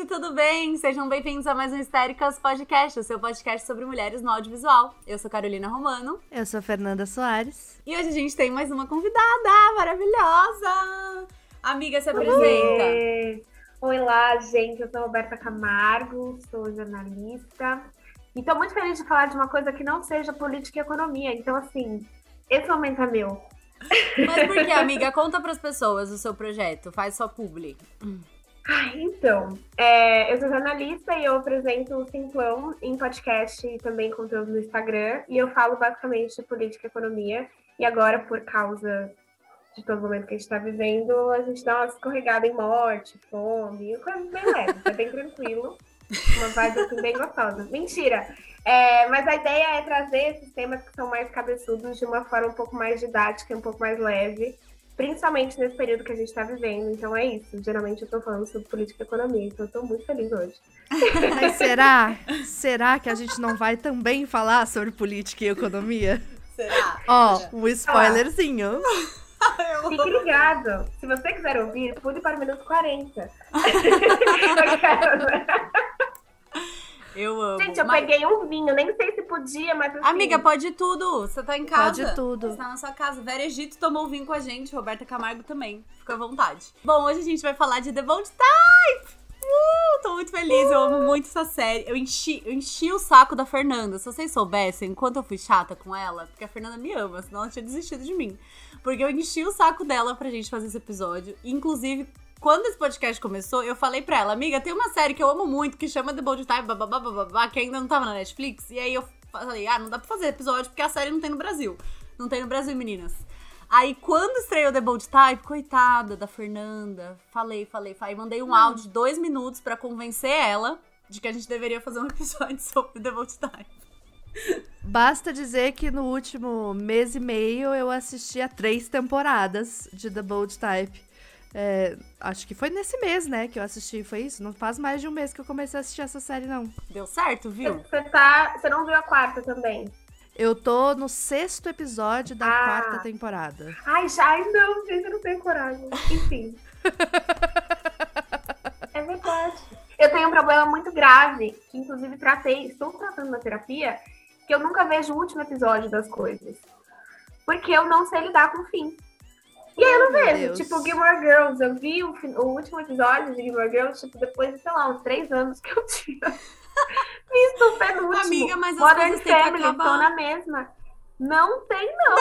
gente, tudo bem? Sejam bem-vindos a mais um Histéricas Podcast, o seu podcast sobre mulheres no audiovisual. Eu sou Carolina Romano. Eu sou Fernanda Soares. E hoje a gente tem mais uma convidada maravilhosa. Amiga, se apresenta. Oi, Oi lá, gente. Eu sou Roberta Camargo, sou jornalista. E tô muito feliz de falar de uma coisa que não seja política e economia. Então, assim, esse momento é meu. Mas por que, amiga? Conta pras pessoas o seu projeto. Faz sua publi. Então, é, eu sou jornalista e eu apresento o Simplão em podcast e também conteúdo no Instagram. E eu falo basicamente de política e economia. E agora, por causa de todo momento que a gente está vivendo, a gente dá uma escorregada em morte, fome, coisa bem leve, é bem tranquilo. Uma vibe assim, bem gostosa. Mentira! É, mas a ideia é trazer esses temas que são mais cabeçudos de uma forma um pouco mais didática, um pouco mais leve, principalmente nesse período que a gente está vivendo. Então é isso. Geralmente eu estou falando sobre política e economia, então eu estou muito feliz hoje. Mas será? será que a gente não vai também falar sobre política e economia? Será? Ó, um spoilerzinho. Fique ligado. Se você quiser ouvir, pule para o minuto 40. Eu amo. Gente, eu Mas- peguei um vinho, nem sei se podia, mas assim, Amiga, pode tudo. Você tá em casa. Pode tudo. Você tá na sua casa. Vera Egito tomou vinho com a gente. Roberta Camargo também. Fica à vontade. Bom, hoje a gente vai falar de The Bold Type. Uh, tô muito feliz. Eu amo muito essa série. Eu enchi, eu enchi o saco da Fernanda. Se vocês soubessem quanto eu fui chata com ela, porque a Fernanda me ama, senão ela tinha desistido de mim. Porque eu enchi o saco dela pra gente fazer esse episódio. Inclusive, quando esse podcast começou, eu falei pra ela, amiga, tem uma série que eu amo muito que chama The Bold Type, que ainda não tava na Netflix. E aí eu falei, ah, não dá pra fazer episódio porque a série não tem no Brasil. Não tem no Brasil, meninas. Aí quando estreou The Bold Type, coitada da Fernanda, falei, falei, falei, mandei um áudio de dois minutos pra convencer ela de que a gente deveria fazer um episódio sobre The Bold Type. Basta dizer que no último mês e meio eu assisti a três temporadas de The Bold Type. É, acho que foi nesse mês, né, que eu assisti. Foi isso? Não faz mais de um mês que eu comecei a assistir essa série, não. Deu certo, viu? Você, tá, você não viu a quarta também? Eu tô no sexto episódio da Ah. quarta temporada. Ai, já, ai não, gente, eu não tenho coragem. Enfim. é verdade. Eu tenho um problema muito grave, que inclusive tratei, estou tratando na terapia, que eu nunca vejo o último episódio das coisas. Porque eu não sei lidar com o fim. E aí eu não vejo. Deus. Tipo, Gilmore Girls, eu vi o, o último episódio de Gilmore Girls, tipo, depois de, sei lá, uns três anos que eu tinha visto o penúltimo. Amiga, mas as Modern coisas têm que Family, estão na mesma. Não tem, não.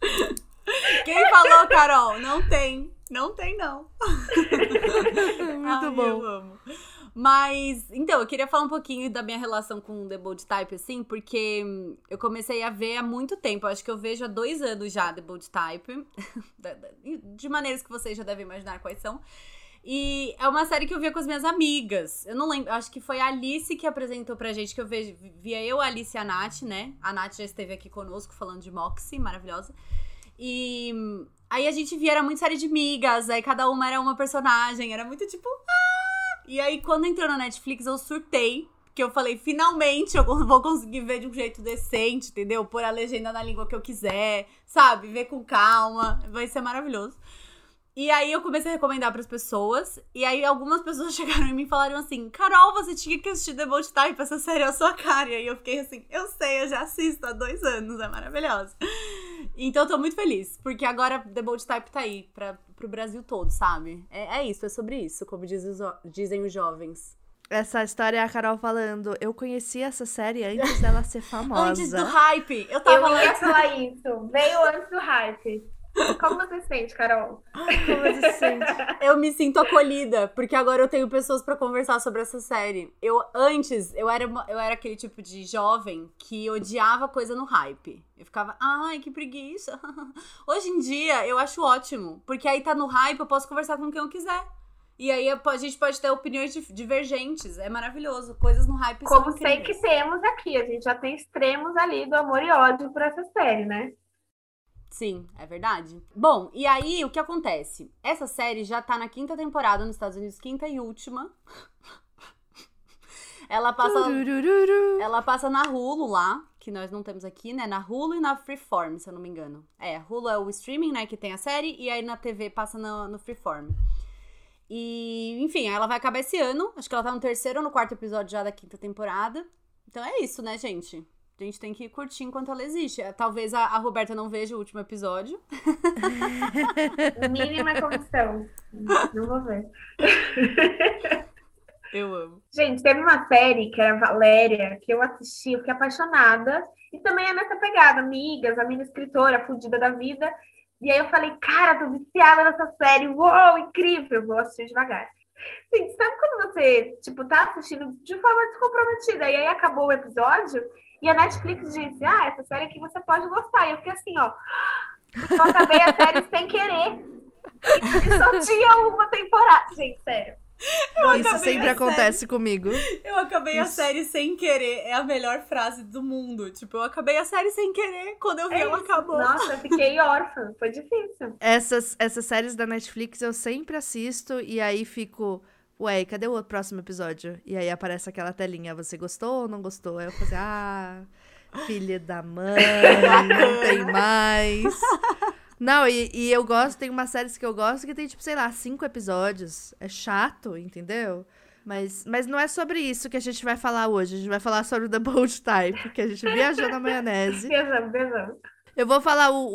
Quem falou, Carol? Não tem. Não tem, não. Muito Ai, bom. Eu amo. Mas, então, eu queria falar um pouquinho da minha relação com The Bold Type, assim, porque eu comecei a ver há muito tempo. Acho que eu vejo há dois anos já The Bold Type. De maneiras que vocês já devem imaginar quais são. E é uma série que eu via com as minhas amigas. Eu não lembro, acho que foi a Alice que apresentou pra gente, que eu vejo, via eu, a Alice e a Nath, né? A Nath já esteve aqui conosco falando de Moxie, maravilhosa. E aí a gente via, era muito série de migas, aí cada uma era uma personagem, era muito tipo. "Ah!" E aí quando entrou na Netflix eu surtei, que eu falei, finalmente eu vou conseguir ver de um jeito decente, entendeu? Pôr a legenda na língua que eu quiser, sabe? Ver com calma, vai ser maravilhoso. E aí eu comecei a recomendar pras pessoas, e aí algumas pessoas chegaram em mim e falaram assim: Carol, você tinha que assistir The Bold Type, essa série é a sua cara. E aí eu fiquei assim: eu sei, eu já assisto há dois anos, é maravilhosa. Então eu tô muito feliz, porque agora The Bold Type tá aí pra, pro Brasil todo, sabe? É, é isso, é sobre isso, como diz os dizem os jovens. Essa história é a Carol falando. Eu conheci essa série antes dela ser famosa. Antes do hype, eu tava Eu ia falar isso. Veio antes do hype. Como você se sente, Carol? Como você se sente? Eu me sinto acolhida, porque agora eu tenho pessoas pra conversar sobre essa série. Eu antes, eu era eu era aquele tipo de jovem que odiava coisa no hype. Eu ficava, ai, que preguiça. Hoje em dia eu acho ótimo, porque aí tá no hype, eu posso conversar com quem eu quiser. E aí a gente pode ter opiniões divergentes. É maravilhoso. Coisas no hype são Como sei incríveis. que temos aqui. A gente já tem extremos ali do amor e ódio por essa série, né? Sim, é verdade. Bom, e aí o que acontece? Essa série já tá na quinta temporada nos Estados Unidos, quinta e última. Ela passa, Turururu. ela passa na Hulu lá, que nós não temos aqui, né? Na Hulu e na Freeform, se eu não me engano. É, Hulu é o streaming, né, que tem a série, e aí na TV passa no, no Freeform. E, enfim, ela vai acabar esse ano. Acho que ela tá no terceiro ou no quarto episódio já da quinta temporada. Então é isso, né, gente? A gente tem que curtir enquanto ela existe. Talvez a, a Roberta não veja o último episódio. Mínima condição. Não vou ver. Eu amo. Gente, teve uma série que era Valéria, que eu assisti, eu fiquei apaixonada. E também é nessa pegada, amigas, a minha escritora, fudida da vida. E aí eu falei, cara, tô viciada nessa série, uou, incrível, vou assistir devagar. Gente, sabe quando você, tipo, tá assistindo de forma descomprometida, e aí acabou o episódio, e a Netflix disse, ah, essa série aqui você pode gostar. E eu fiquei assim, ó, eu acabei a série sem querer. E só tinha uma temporada. Gente, sério. Eu Isso sempre acontece série. comigo. Eu acabei Isso. a série sem querer. É a melhor frase do mundo. Tipo, eu acabei a série sem querer. Quando eu vi, é ela acabou. Nossa, eu fiquei órfã. Foi difícil. Essas, essas séries da Netflix eu sempre assisto e aí fico. Ué, cadê o próximo episódio? E aí aparece aquela telinha. Você gostou ou não gostou? Aí eu falei, ah, filha da mãe, não tem mais. Não, e, e eu gosto, tem umas séries que eu gosto que tem, tipo, sei lá, cinco episódios. É chato, entendeu? Mas, mas não é sobre isso que a gente vai falar hoje. A gente vai falar sobre The Bold Type, que a gente viajou na maionese. Viajamos, viajamos. Eu vou falar o,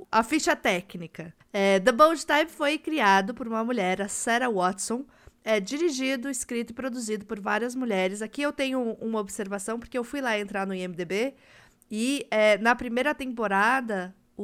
o a ficha técnica. É, The Bold Type foi criado por uma mulher, a Sarah Watson. É dirigido, escrito e produzido por várias mulheres. Aqui eu tenho uma observação, porque eu fui lá entrar no IMDB. E é, na primeira temporada, o,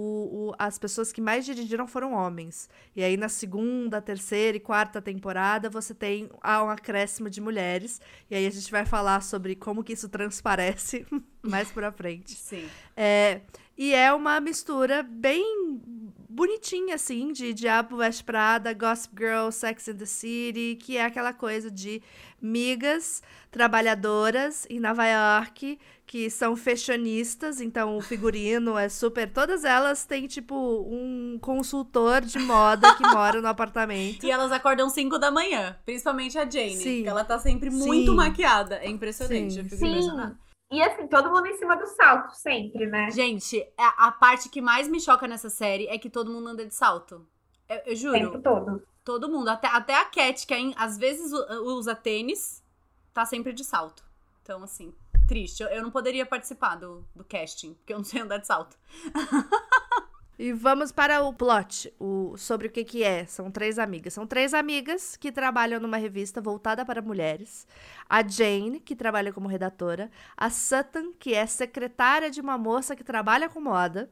o, as pessoas que mais dirigiram foram homens. E aí, na segunda, terceira e quarta temporada, você tem um acréscimo de mulheres. E aí a gente vai falar sobre como que isso transparece mais pra frente. Sim. É, e é uma mistura bem bonitinha, assim, de Diabo West Prada, Gossip Girl, Sex and the City, que é aquela coisa de migas trabalhadoras em Nova York que são fashionistas, então o figurino é super. Todas elas têm, tipo, um consultor de moda que mora no apartamento. E elas acordam 5 da manhã, principalmente a Jane, Sim. que ela tá sempre muito Sim. maquiada. É impressionante, Sim. eu fico Sim. E assim, todo mundo em cima do salto, sempre, né? Gente, a, a, parte que mais me choca nessa série é que todo mundo anda de salto. Eu, eu juro. O tempo todo. Todo mundo. Até, até a Cat, que às vezes usa tênis, tá sempre de salto. Então, assim, triste. Eu, eu não poderia participar do, do casting, porque eu não sei andar de salto. E vamos para o plot, o, sobre o que, que é. São três amigas. São três amigas que trabalham numa revista voltada para mulheres. A Jane, que trabalha como redatora. A Sutton, que é secretária de uma moça que trabalha com moda.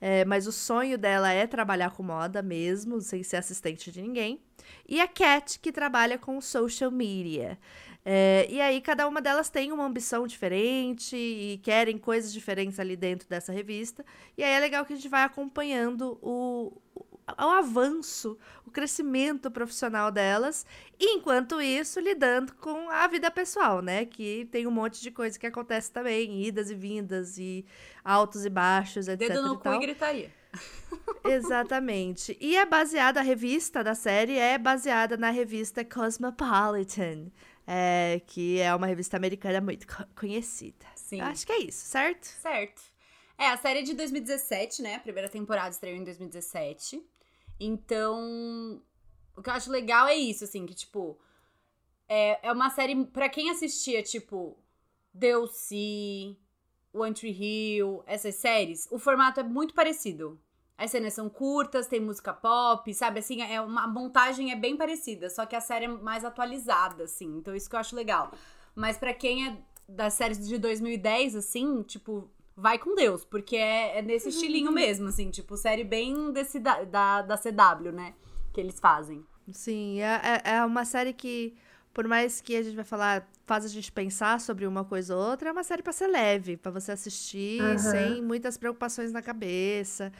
É, mas o sonho dela é trabalhar com moda mesmo, sem ser assistente de ninguém. E a Cat, que trabalha com social media. É, e aí, cada uma delas tem uma ambição diferente e querem coisas diferentes ali dentro dessa revista. E aí é legal que a gente vai acompanhando o, avanço, o crescimento profissional delas, e enquanto isso, lidando com a vida pessoal, né? Que tem um monte de coisa que acontece também, idas e vindas, e altos e baixos, etc. Dedo no e, cu e gritaria. Exatamente. E é baseada, a revista da série é baseada na revista Cosmopolitan é, que é uma revista americana muito conhecida. Sim. Acho que é isso, certo? Certo. É, a série é de 2017, né? A primeira temporada estreou em 2017. Então, o que eu acho legal é isso, assim, que, tipo, é, é uma série, para quem assistia, tipo, DLC, One Tree Hill, essas séries, o formato é muito parecido. As cenas são curtas, tem música pop, sabe? Assim, é uma a montagem é bem parecida, só que a série é mais atualizada, assim. Então, isso que eu acho legal. Mas para quem é das séries de 2010, assim, tipo, vai com Deus, porque é, é nesse estilinho mesmo, assim, tipo, série bem desse, da, da, da CW, né? Que eles fazem. Sim, é, é, é uma série que, por mais que a gente vai falar, faz a gente pensar sobre uma coisa ou outra, é uma série para ser leve, para você assistir uhum. sem muitas preocupações na cabeça.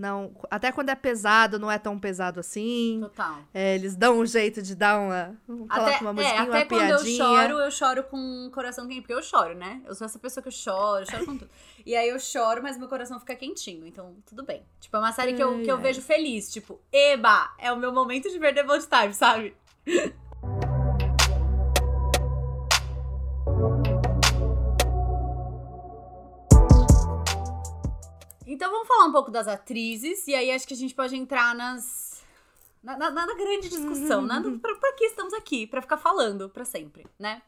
Não, até quando é pesado, não é tão pesado assim. Total. É, eles dão um jeito de dar uma. Até, uma musiquinha, é, até uma quando piadinha. eu choro, eu choro com o coração quente. Porque eu choro, né? Eu sou essa pessoa que eu choro, eu choro com tudo. E aí eu choro, mas meu coração fica quentinho. Então, tudo bem. Tipo, é uma série que eu, que eu vejo feliz. Tipo, eba! É o meu momento de ver The Bold Time, sabe? Então vamos falar um pouco das atrizes, e aí acho que a gente pode entrar nas, Nada, nada grande discussão, nada pra, pra que estamos aqui? Pra ficar falando pra sempre, né?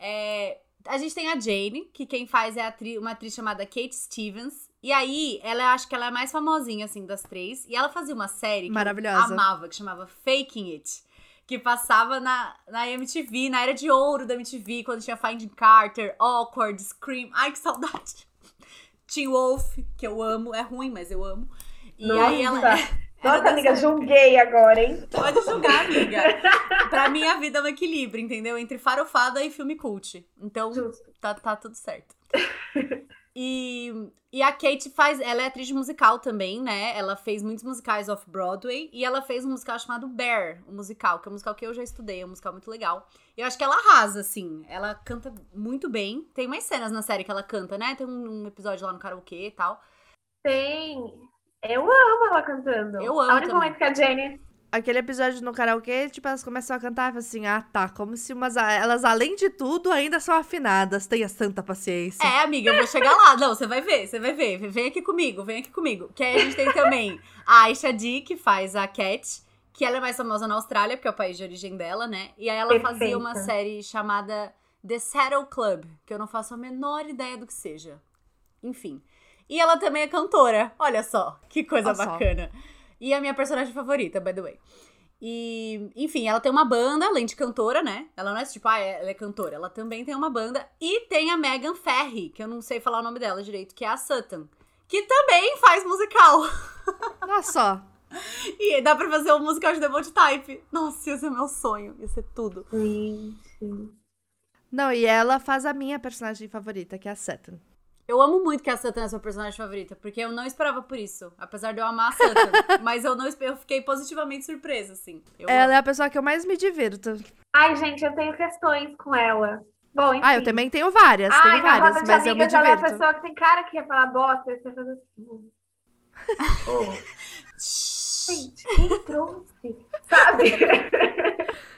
É, a gente tem a Jane, que quem faz é atri uma atriz chamada Kate Stevens. E aí, ela acho que ela é a mais famosinha, assim, das três. E ela fazia uma série que Maravilhosa. eu amava, que chamava Faking It. Que passava na, na MTV, na era de ouro da MTV, quando tinha Finding Carter, Awkward, Scream. Ai, que saudade. Teen Wolf, que eu amo. É ruim, mas eu amo. E Nossa. aí ela... Nossa, amiga, julguei agora, hein? Pode julgar, amiga. pra mim, a vida é um equilíbrio, entendeu? Entre farofada e filme cult. Então, Justo. tá, tá tudo certo. E, e a Kate faz. Ela é atriz musical também, né? Ela fez muitos musicais off-Broadway. E ela fez um musical chamado Bear, o musical, que é um musical que eu já estudei, é um musical muito legal. E eu acho que ela arrasa, assim. Ela canta muito bem. Tem mais cenas na série que ela canta, né? Tem um, um episódio lá no karaokê e tal. Tem. Eu amo ela cantando. Eu amo A única também. momento que a Jenny. Aquele episódio no karaokê, tipo, elas começam a cantar assim, ah, tá, como se umas. Elas, além de tudo, ainda são afinadas. Tenha santa paciência. É, amiga, eu vou chegar lá. Não, você vai ver, você vai ver. Vem aqui comigo, vem aqui comigo. Que aí a gente tem também a Aisha Dee, que faz a Cat, que ela é mais famosa na Austrália, porque é o país de origem dela, né? E aí ela fazia uma Perfeita. série chamada The Saddle Club, que eu não faço a menor ideia do que seja. Enfim. E ela também é cantora. Olha só, que coisa Olha só. E a minha personagem favorita, by the way. E, enfim, ela tem uma banda, além de cantora, né? Ela não é tipo, ah, ela é cantora. Ela também tem uma banda. E tem a Megan Ferry, que eu não sei falar o nome dela direito, que é a Sutton. Que também faz musical. Olha só. E dá pra fazer um musical de The Bold Type. Nossa, ia ser meu sonho. Ia ser tudo. Gente. Não, e ela faz a minha personagem favorita, que é a Sutton. Eu amo muito que a Sutton é sua personagem favorita, porque eu não esperava por isso. Apesar de eu amar a Sutton. mas eu não eu fiquei positivamente surpresa, assim. Eu Ela é a pessoa que eu mais me divirto. Ai, gente, eu tenho questões com ela. Bom, enfim. Ah, eu também tenho várias, Ai, tenho várias, mas eu me amigas, ela é a divirto. pessoa que tem cara que quer falar bosta, e você faz assim. Oh. Gente, quem trouxe? Sabe?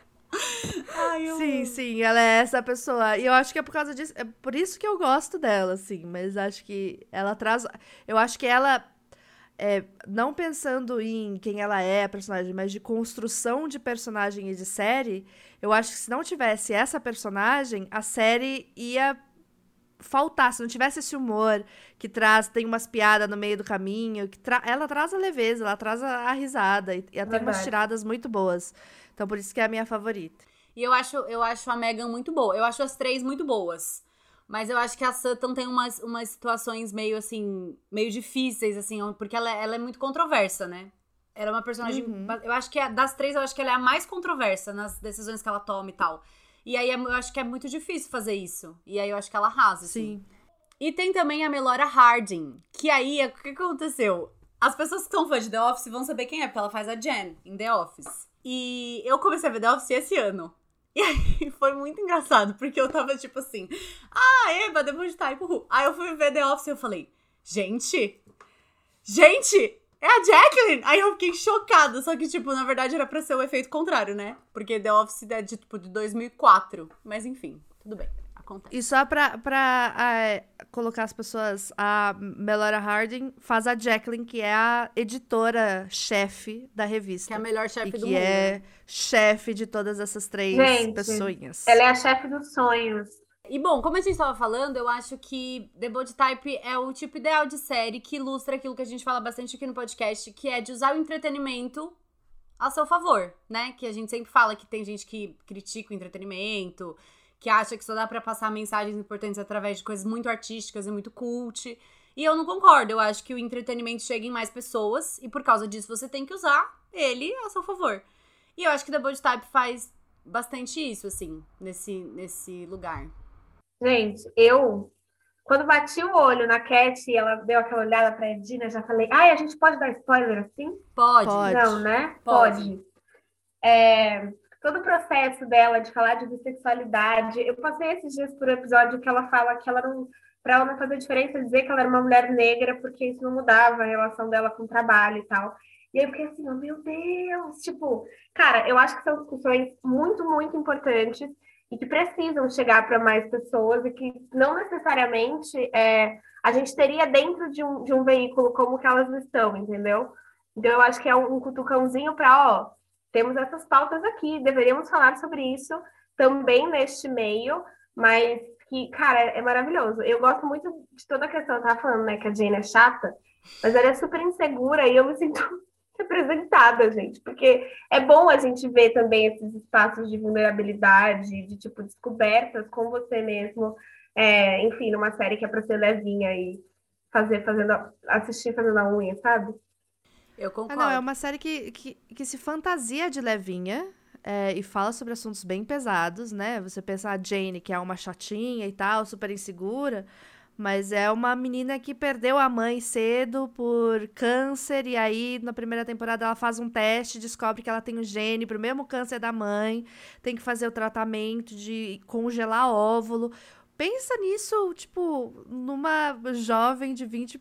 Ai, eu Sim, sim, ela é essa pessoa. E eu acho que é por causa disso, é por isso que eu gosto dela, assim, mas acho que ela traz, eu acho que ela é, não pensando em quem ela é, a personagem, mas de construção de personagem e de série, eu acho que se não tivesse essa personagem, a série ia faltar, se não tivesse esse humor que traz, tem umas piadas no meio do caminho, que tra- ela traz a leveza, ela traz a, a risada, e, e ela tem umas tiradas muito boas. Então por isso que é a minha favorita. E eu acho, eu acho a Megan muito boa. Eu acho as três muito boas. Mas eu acho que a Sutton tem umas, umas situações meio assim, meio difíceis, assim, porque ela, é- ela é muito controversa, né? Ela é uma personagem. Uhum. Eu acho que é- das três, eu acho que ela é a mais controversa nas decisões que ela toma e tal. E aí é- eu acho que é muito difícil fazer isso. E aí eu acho que ela arrasa, assim. Sim. E tem também a Melora Harding, que aí, o que aconteceu? As pessoas que são fãs de The Office vão saber quem é, porque ela faz a Jen em The Office. E eu comecei a ver The Office esse ano. E aí foi muito engraçado, porque eu tava tipo assim, ah, Eva, depois de Type, uhul. Aí eu fui ver The Office e eu falei, gente, gente, é a Jacqueline! Aí eu fiquei chocada, só que, tipo, na verdade era pra ser o efeito contrário, né? Porque The Office é de, tipo, de 2004. Mas enfim, tudo bem, acontece. E só pra, pra é, colocar as pessoas, a Melora Harding faz a Jacqueline, que é a editora-chefe da revista. Que é a melhor chefe que do mundo, é né? chefe de todas essas três Gente, pessoinhas. Ela é a chefe dos sonhos. E bom, como a gente tava falando, eu acho que The Bold Type é o tipo ideal de série que ilustra aquilo que a gente fala bastante aqui no podcast, que é de usar o entretenimento a seu favor, né? Que a gente sempre fala que tem gente que critica o entretenimento, que acha que só dá pra passar mensagens importantes através de coisas muito artísticas e muito cult. E eu não concordo, eu acho que o entretenimento chega em mais pessoas e por causa disso você tem que usar ele a seu favor. E eu acho que The Bold Type faz bastante isso, assim, nesse, nesse lugar. Gente, eu, quando bati o olho na Cat e ela deu aquela olhada pra Edina, já falei, ai, a gente pode dar spoiler assim? Pode. Pode. Não, né? Pode. Pode. É, todo o processo dela de falar de bissexualidade, eu passei esses dias por um episódio que ela fala que ela não, para ela não fazer diferença dizer que ela era uma mulher negra, porque isso não mudava a relação dela com o trabalho e tal. E aí eu fiquei assim, oh, meu Deus, tipo, cara, eu acho que são discussões muito, muito importantes e que precisam chegar para mais pessoas e que não necessariamente é, a gente teria dentro de um, de um veículo como que elas estão, entendeu? Então eu acho que é um cutucãozinho para, ó, temos essas pautas aqui, deveríamos falar sobre isso também neste meio, mas que, cara, é maravilhoso. Eu gosto muito de toda a questão, eu tava falando, né, que a Jane é chata, mas ela é super insegura e eu me sinto representada, gente, porque é bom a gente ver também esses espaços de vulnerabilidade, de tipo descobertas com você mesmo, é, enfim, numa série que é para ser levinha e fazer, fazendo, assistir fazendo a unha, sabe? Eu concordo. Ah, não, é uma série que, que, que se fantasia de levinha, é, e fala sobre assuntos bem pesados, né? Você pensa a Jane, que é uma chatinha e tal, super insegura, mas é uma menina que perdeu a mãe cedo por câncer, e aí na primeira temporada ela faz um teste, descobre que ela tem o gene pro mesmo câncer da mãe, tem que fazer o tratamento de congelar óvulo. Pensa nisso, tipo, numa jovem de 20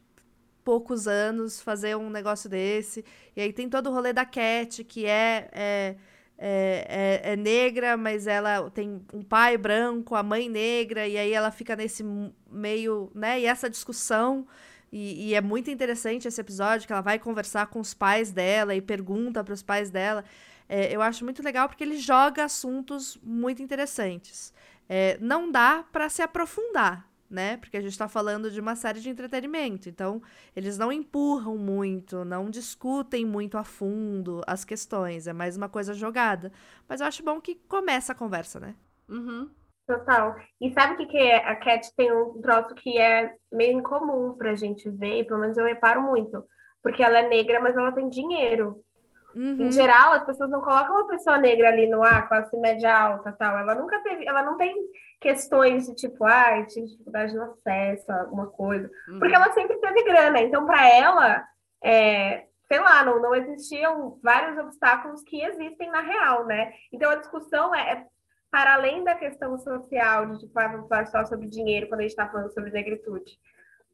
poucos anos fazer um negócio desse. E aí tem todo o rolê da Cat, que é, é é, é, é, negra, mas ela tem um pai branco, a mãe negra, e aí ela fica nesse meio, né? E essa discussão. E, e é muito interessante esse episódio, que ela vai conversar com os pais dela e pergunta para os pais dela. É, eu acho muito legal porque ele joga assuntos muito interessantes. É, não dá para se aprofundar, né? Porque a gente está falando de uma série de entretenimento. Então, eles não empurram muito, não discutem muito a fundo as questões. É mais uma coisa jogada. Mas eu acho bom que começa a conversa, né? Uhum. Total. E sabe o que, que é? A Cat tem um troço que é meio incomum pra gente ver, e pelo menos eu reparo muito. Porque ela é negra, mas ela tem dinheiro. Uhum. Em geral, as pessoas não colocam uma pessoa negra ali no ar, classe média alta tal. Ela nunca teve, ela não tem questões de tipo, ah, tinha dificuldade no acesso a alguma coisa. Uhum. Porque ela sempre teve grana. Então, para ela, é, sei lá, não, não existiam vários obstáculos que existem na real, né? Então, a discussão é, é para além da questão social, de tipo, ah, vamos falar só sobre dinheiro quando a gente está falando sobre negritude.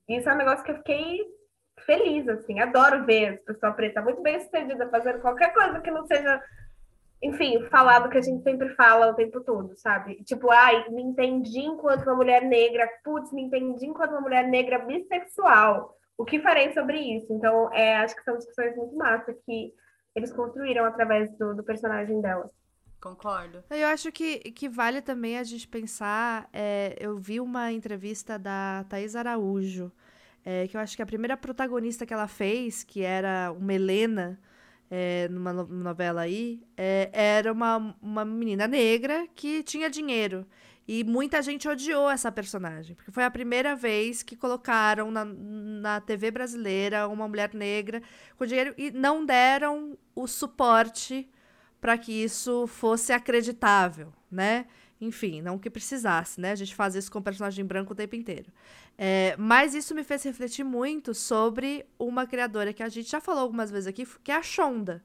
Isso é um negócio que eu fiquei feliz, assim, adoro ver a pessoa preta muito bem sucedida fazendo qualquer coisa que não seja enfim, falar do que a gente sempre fala o tempo todo, sabe? Tipo, ai, me entendi enquanto uma mulher negra, putz, me entendi enquanto uma mulher negra bissexual. O que farei sobre isso? Então, é, acho que são discussões muito massa que eles construíram através do, do personagem dela. Concordo. Eu acho que, que vale também a gente pensar. É, eu vi uma entrevista da Thais Araújo, é, que eu acho que a primeira protagonista que ela fez, que era uma Helena, é, numa novela aí, é, era uma, uma menina negra que tinha dinheiro. E muita gente odiou essa personagem, porque foi a primeira vez que colocaram na, na TV brasileira uma mulher negra com dinheiro e não deram o suporte para que isso fosse acreditável, né? Enfim, não que precisasse, né? A gente faz isso com o personagem branco o tempo inteiro. É, mas isso me fez refletir muito sobre uma criadora que a gente já falou algumas vezes aqui, que é a Shonda.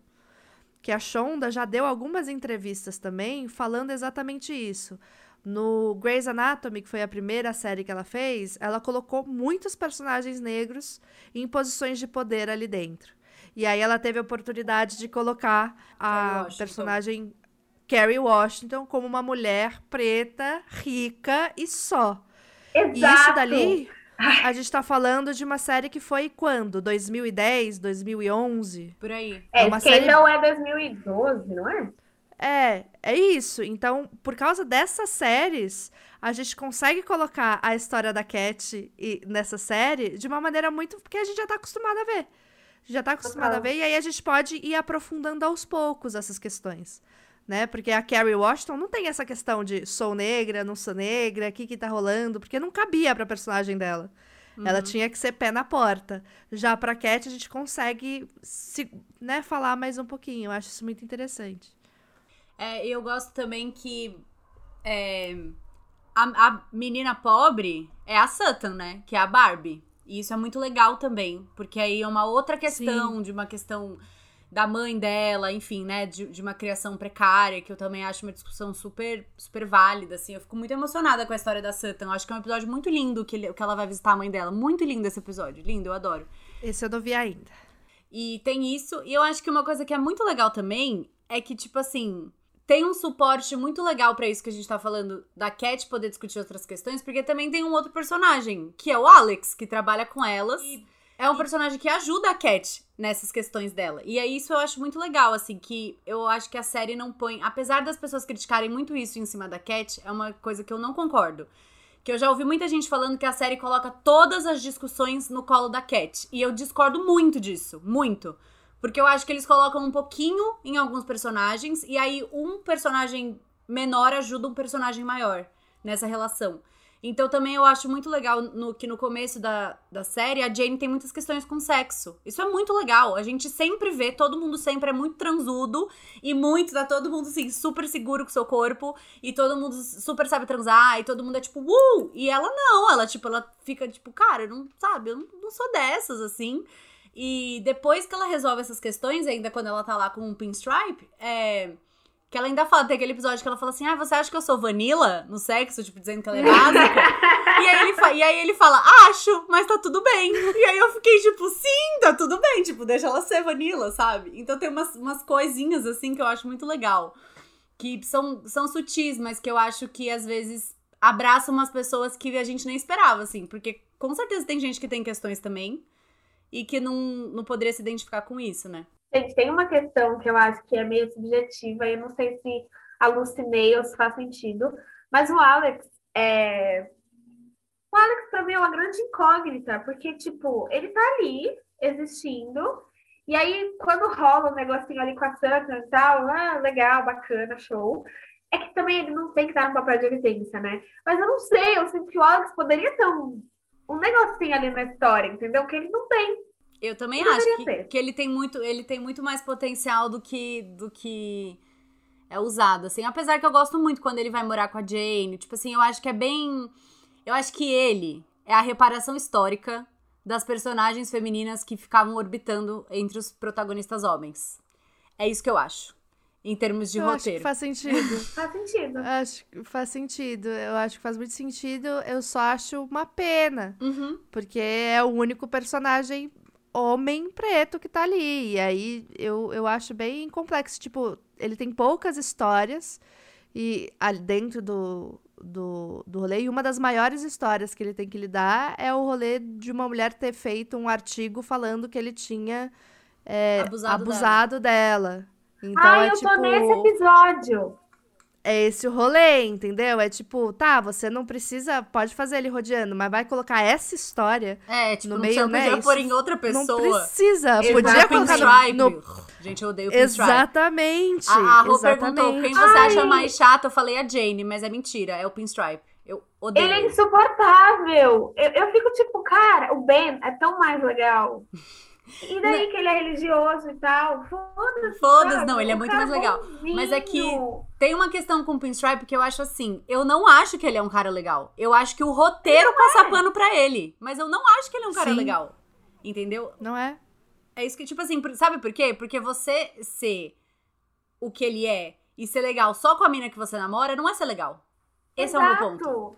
Que a Shonda já deu algumas entrevistas também falando exatamente isso. No Grey's Anatomy, que foi a primeira série que ela fez, ela colocou muitos personagens negros em posições de poder ali dentro. E aí ela teve a oportunidade de colocar a personagem Kerry Washington como uma mulher preta, rica e só. Exato. E isso dali, a gente tá falando de uma série que foi quando? 2010, 2011? Por aí. É, é uma série... não é 2012, não é? É, é isso. Então, por causa dessas séries, a gente consegue colocar a história da Cat nessa série de uma maneira muito. Porque a gente já tá acostumado a ver. Já tá acostumado Total. a ver, e aí a gente pode ir aprofundando aos poucos essas questões né? Porque a Carrie Washington não tem essa questão de sou negra, não sou negra, o que que tá rolando, porque não cabia pra personagem dela. Uhum. Ela tinha que ser pé na porta. Já pra Cat, a gente consegue se, né, falar mais um pouquinho. Eu acho isso muito interessante. É, eu gosto também que é, a, a menina pobre é a Sutton, né? Que é a Barbie. E isso é muito legal também, porque aí é uma outra questão, Sim. de uma questão da mãe dela, enfim, né, de, de, uma criação precária, que eu também acho uma discussão super, super válida, assim. Eu fico muito emocionada com a história da Sutton. Eu acho que é um episódio muito lindo que, ele, que ela vai visitar a mãe dela. Muito lindo esse episódio. Lindo, eu adoro. Esse eu não vi ainda. E tem isso. E eu acho que uma coisa que é muito legal também é que, tipo assim, tem um suporte muito legal para isso que a gente tá falando da Cat poder discutir outras questões, porque também tem um outro personagem, que é o Alex, que trabalha com elas. E é um personagem que ajuda a Cat nessas questões dela. E é isso eu acho muito legal, assim, que eu acho que a série não põe. Apesar das pessoas criticarem muito isso em cima da Cat, é uma coisa que eu não concordo. Que eu já ouvi muita gente falando que a série coloca todas as discussões no colo da Cat. E eu discordo muito disso. Muito. Porque eu acho que eles colocam um pouquinho em alguns personagens, e aí um personagem menor ajuda um personagem maior nessa relação. Então também eu acho muito legal no, que no começo da, da série a Jane tem muitas questões com sexo. Isso é muito legal. A gente sempre vê, todo mundo sempre é muito transudo e muito, tá todo mundo assim, super seguro com o seu corpo e todo mundo super sabe transar e todo mundo é tipo, uh! E ela não, ela tipo, ela fica tipo, cara, não sabe, eu não, não sou dessas assim. E depois que ela resolve essas questões, ainda quando ela tá lá com um pinstripe, é que ela ainda fala, tem aquele episódio que ela fala assim: Ah, você acha que eu sou vanilla no sexo? Tipo, dizendo que ela é básica. e, aí ele e aí ele fala, acho, mas tá tudo bem. E aí eu fiquei, tipo, sim, tá tudo bem. Tipo, deixa ela ser vanilla, sabe? Então tem umas, umas coisinhas assim que eu acho muito legal. Que são, são sutis, mas que eu acho que às vezes abraçam umas pessoas que a gente nem esperava, assim. Porque com certeza tem gente que tem questões também e que não, não poderia se identificar com isso, né? Gente, tem uma questão que eu acho que é meio subjetiva, eu não sei se alucinei ou se faz sentido, mas o Alex é. O Alex, pra mim, é uma grande incógnita, porque, tipo, ele tá ali, existindo, e aí, quando rola um negocinho ali com a Santa e tal, ah, legal, bacana, show. É que também ele não tem que dar um papel de evidência, né? Mas eu não sei, eu sinto que o Alex poderia ter um, um negocinho ali na história, entendeu? Que ele não tem. Eu também acho que, que, ele tem muito, ele tem muito mais potencial do que do que é usado, assim. Apesar que eu gosto muito quando ele vai morar com a Jane, tipo assim, eu acho que é bem, eu acho que ele é a reparação histórica das personagens femininas que ficavam orbitando entre os protagonistas homens. É isso que eu acho. Em termos de eu roteiro. Acho que faz sentido. faz sentido. Acho que faz sentido. Eu acho que faz muito sentido. Eu só acho uma pena. Uhum. Porque é o único personagem homem preto que tá ali. E aí eu, eu acho bem complexo. Tipo, ele tem poucas histórias e ali dentro do, do, do rolê. E uma das maiores histórias que ele tem que lidar é o rolê de uma mulher ter feito um artigo falando que ele tinha é, abusado, abusado dela. dela. Então, Ai, é, eu tipo... tô nesse episódio é esse o rolê, entendeu? É tipo, tá, você não precisa, pode fazer ele rodeando, mas vai colocar essa história é, tipo, no meio, né? Podia pôr em outra pessoa. Não precisa, podia colocar no, no... Gente, eu odeio o Exatamente. A, a Rô perguntou quem você Ai. acha mais chato, eu falei a Jane, mas é mentira, é o Pinstripe. Eu odeio. Ele é insuportável. Eu, eu fico tipo, cara, o Ben é tão mais legal. E daí não. que ele é religioso e tal? Foda-se. Foda-se, não, ele é muito mais legal. Bonzinho. Mas é que tem uma questão com o Pinstripe que eu acho assim: eu não acho que ele é um cara legal. Eu acho que o roteiro não passa é. pano pra ele. Mas eu não acho que ele é um cara Sim. legal. Entendeu? Não é? É isso que, tipo assim, sabe por quê? Porque você ser o que ele é e ser legal só com a mina que você namora não é ser legal. Esse Exato. é o meu ponto.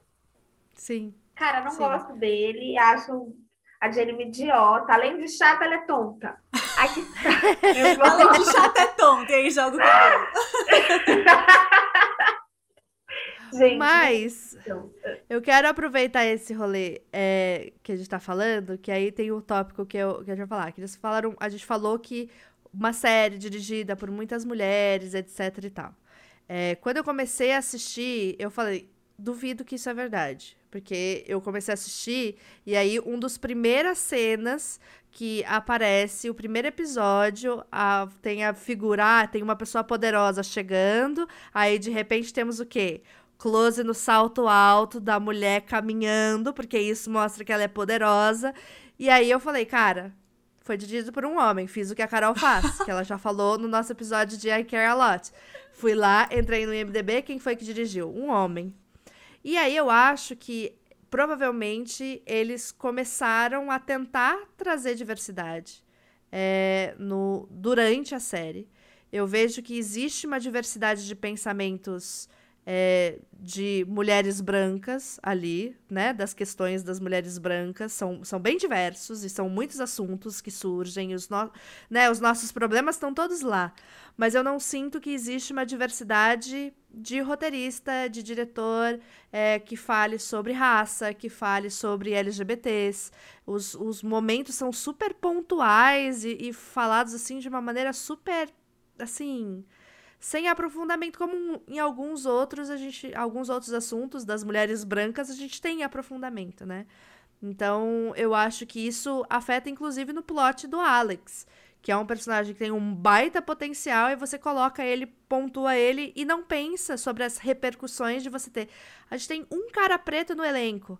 Sim. Cara, não Sim. gosto dele, acho a Jenny idiota. Além de chata, ela é tonta. Ai, que Além de chata, é tonta. E aí joga o. Gente, Mas então, eu quero aproveitar esse rolê é, que a gente tá falando, que aí tem o um tópico que eu, que eu já falar. Que eles falaram, a gente falou que uma série dirigida por muitas mulheres, etc e tal. É, quando eu comecei a assistir, eu falei, duvido que isso é verdade. Porque eu comecei a assistir e aí um dos primeiras cenas que aparece, o primeiro episódio, a, tem a figura, ah, tem uma pessoa poderosa chegando, aí de repente temos o quê? Close no salto alto da mulher caminhando, porque isso mostra que ela é poderosa. E aí eu falei, cara, foi dirigido por um homem, fiz o que a Carol faz, que ela já falou no nosso episódio de I Care a Lot. Fui lá, entrei no IMDB, quem foi que dirigiu? Um homem. E aí eu acho que provavelmente eles começaram a tentar trazer diversidade é, no, durante a série. Eu vejo que existe uma diversidade de pensamentos é, de mulheres brancas ali, né? Das questões das mulheres brancas. São, são bem diversos e são muitos assuntos que surgem. Os, no, né, os nossos problemas estão todos lá. Mas eu não sinto que existe uma diversidade de roteirista, de diretor é, que fale sobre raça, que fale sobre LGBTs. Os, os momentos são super pontuais e, e falados assim de uma maneira super assim sem aprofundamento, como em alguns outros, a gente, alguns outros assuntos das mulheres brancas, a gente tem aprofundamento, né? Então, eu acho que isso afeta inclusive no plot do Alex, que é um personagem que tem um baita potencial e você coloca ele, pontua ele e não pensa sobre as repercussões de você ter. A gente tem um cara preto no elenco.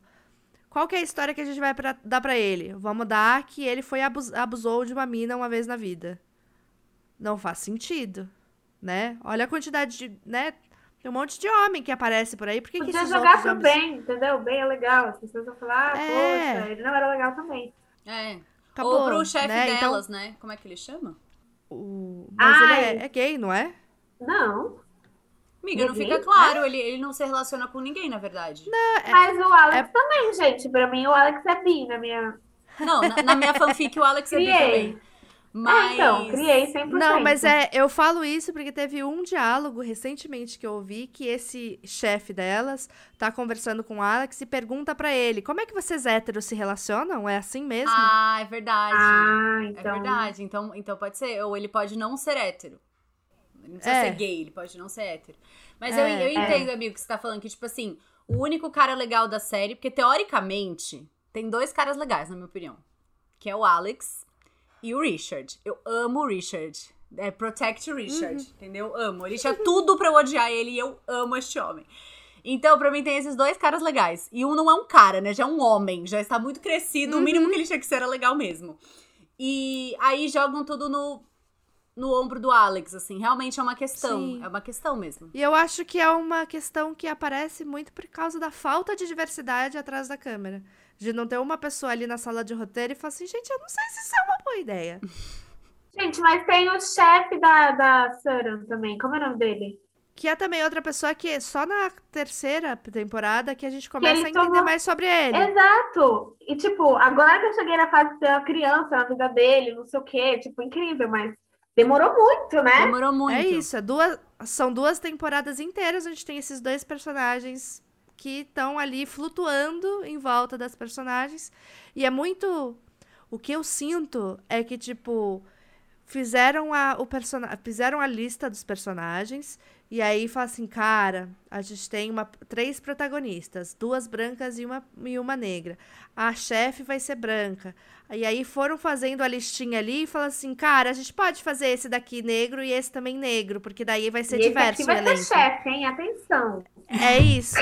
Qual que é a história que a gente vai pra, dar para ele? Vamos dar que ele foi abus, abusou de uma mina uma vez na vida. Não faz sentido né? Olha a quantidade de, né? Tem um monte de homem que aparece por aí. Por que, Podia que esses jogar pro homens... bem, entendeu? Bem é legal. As pessoas vão falar, ah, É. poxa, ele não era legal também. É. Acabou, Ou pro chefe né? Então, delas, né? Como é que ele chama? o... Mas ele Ai. é, é gay, não é? Não. Amiga, não fica claro. Ele, ele não se relaciona com ninguém, na verdade. É. Mas o Alex também, gente. Pra mim, o Alex é bi na minha. Não, na, na minha fanfic o Alex é bi também. Mas... Ah, então, criei 100%. Não, mas é, eu falo isso porque teve um diálogo recentemente que eu ouvi que esse chefe delas tá conversando com o Alex e pergunta pra ele: "Como é que vocês héteros se relacionam? É assim mesmo?" Ah, é verdade. Ah, É então. verdade. Então, então pode ser. Ou ele pode não ser hétero. Ele não precisa É. ser gay, ele pode não ser hétero. Mas É, eu, eu é. entendo, amigo, que você tá falando que, tipo assim, o único cara legal da série, porque teoricamente tem dois caras legais, na minha opinião. Que é o Alex e o Richard. Eu amo o Richard. É Protect Richard, Uhum. entendeu? Amo. Ele tinha tudo pra eu odiar ele e eu amo este homem. Então, pra mim, tem esses dois caras legais. E um não é um cara, né? Já é um homem, já está muito crescido. O mínimo que ele tinha que ser era legal mesmo. E aí jogam tudo no, no ombro do Alex, assim. Realmente é uma questão. Sim. É uma questão mesmo. E eu acho que é uma questão que aparece muito por causa da falta de diversidade atrás da câmera. De não ter uma pessoa ali na sala de roteiro e falar assim, gente, eu não sei se isso é uma boa ideia. Gente, mas tem o chefe da, da Suran também. Como é o nome dele? Que é também outra pessoa que só na terceira temporada que a gente começa a entender tomou- mais sobre ele. Exato! E, tipo, agora que eu cheguei na fase de ter uma criança na vida dele, não sei o quê, tipo, incrível, mas demorou muito, né? Demorou muito. É isso, é duas, são duas temporadas inteiras, a gente tem esses dois personagens que estão ali flutuando em volta das personagens. E é muito. O que eu sinto é que, tipo, fizeram a, o persona... fizeram a lista dos personagens. E aí fala assim, cara, a gente tem uma, três protagonistas, duas brancas e uma, e uma negra. A chefe vai ser branca. E aí foram fazendo a listinha ali e falaram assim, cara, a gente pode fazer esse daqui negro e esse também negro, porque daí vai ser e esse diverso aqui o vai ser chefe, hein? Atenção! É isso.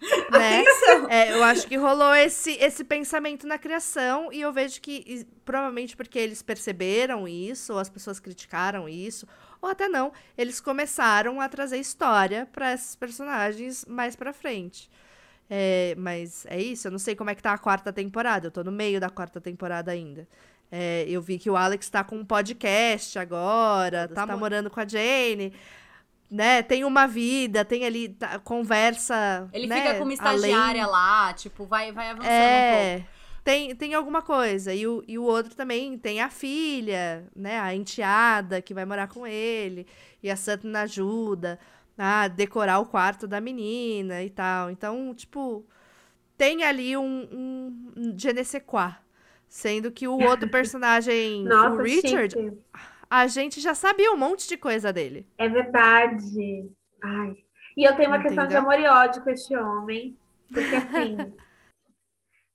né? É, eu acho que rolou esse, esse pensamento na criação e eu vejo que e, provavelmente porque eles perceberam isso, ou as pessoas criticaram isso, ou até não, eles começaram a trazer história para esses personagens mais pra frente. É, mas é isso, eu não sei como é que tá a quarta temporada, eu tô no meio da quarta temporada ainda. É, eu vi que o Alex tá com um podcast agora, tá morando com a Jane né, tem uma vida, tem ali tá, conversa. Ele né, fica com uma além- estagiária lá, tipo, vai, vai avançando um É. pouco. Tem, tem alguma coisa. E o, e o outro também tem a filha, né? A enteada que vai morar com ele. E a Sutton ajuda a decorar o quarto da menina e tal. Então, tipo, tem ali um, um je ne sais quoi. Sendo que o outro personagem, Nossa, o Richard, chique. A gente já sabia um monte de coisa dele. É verdade. Ai. E eu tenho uma questão de Entendeu? amor e ódio com este homem. Porque assim.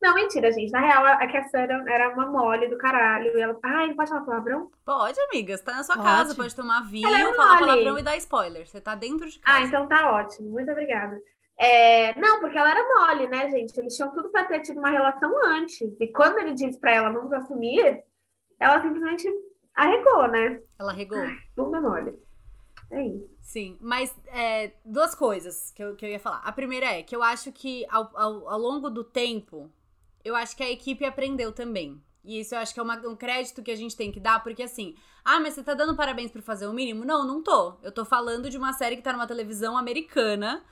não, mentira, gente. Na real, a a Sarah era uma mole do caralho. E ela. Ai, não pode falar palavrão? Pode, amiga. Você tá na sua Pode. casa, pode tomar vinho, é falar palavrão e dar spoiler. Você tá dentro de casa. Ah, então tá ótimo. Muito obrigada. É, não, porque ela era mole, né, gente? Eles tinham tudo pra ter tido uma relação antes. E quando ele disse pra ela vamos assumir, ela simplesmente arregou, né? Ela regou. Bunda mole. É isso. Sim, mas é, duas coisas que eu, que eu ia falar. A primeira é que eu acho que ao, ao, ao longo do tempo, eu acho que a equipe aprendeu também. E isso eu acho que é uma- um crédito que a gente tem que dar, porque assim, ah, mas você tá dando parabéns por fazer o mínimo? Não, não tô. Eu tô falando de uma série que tá numa televisão americana,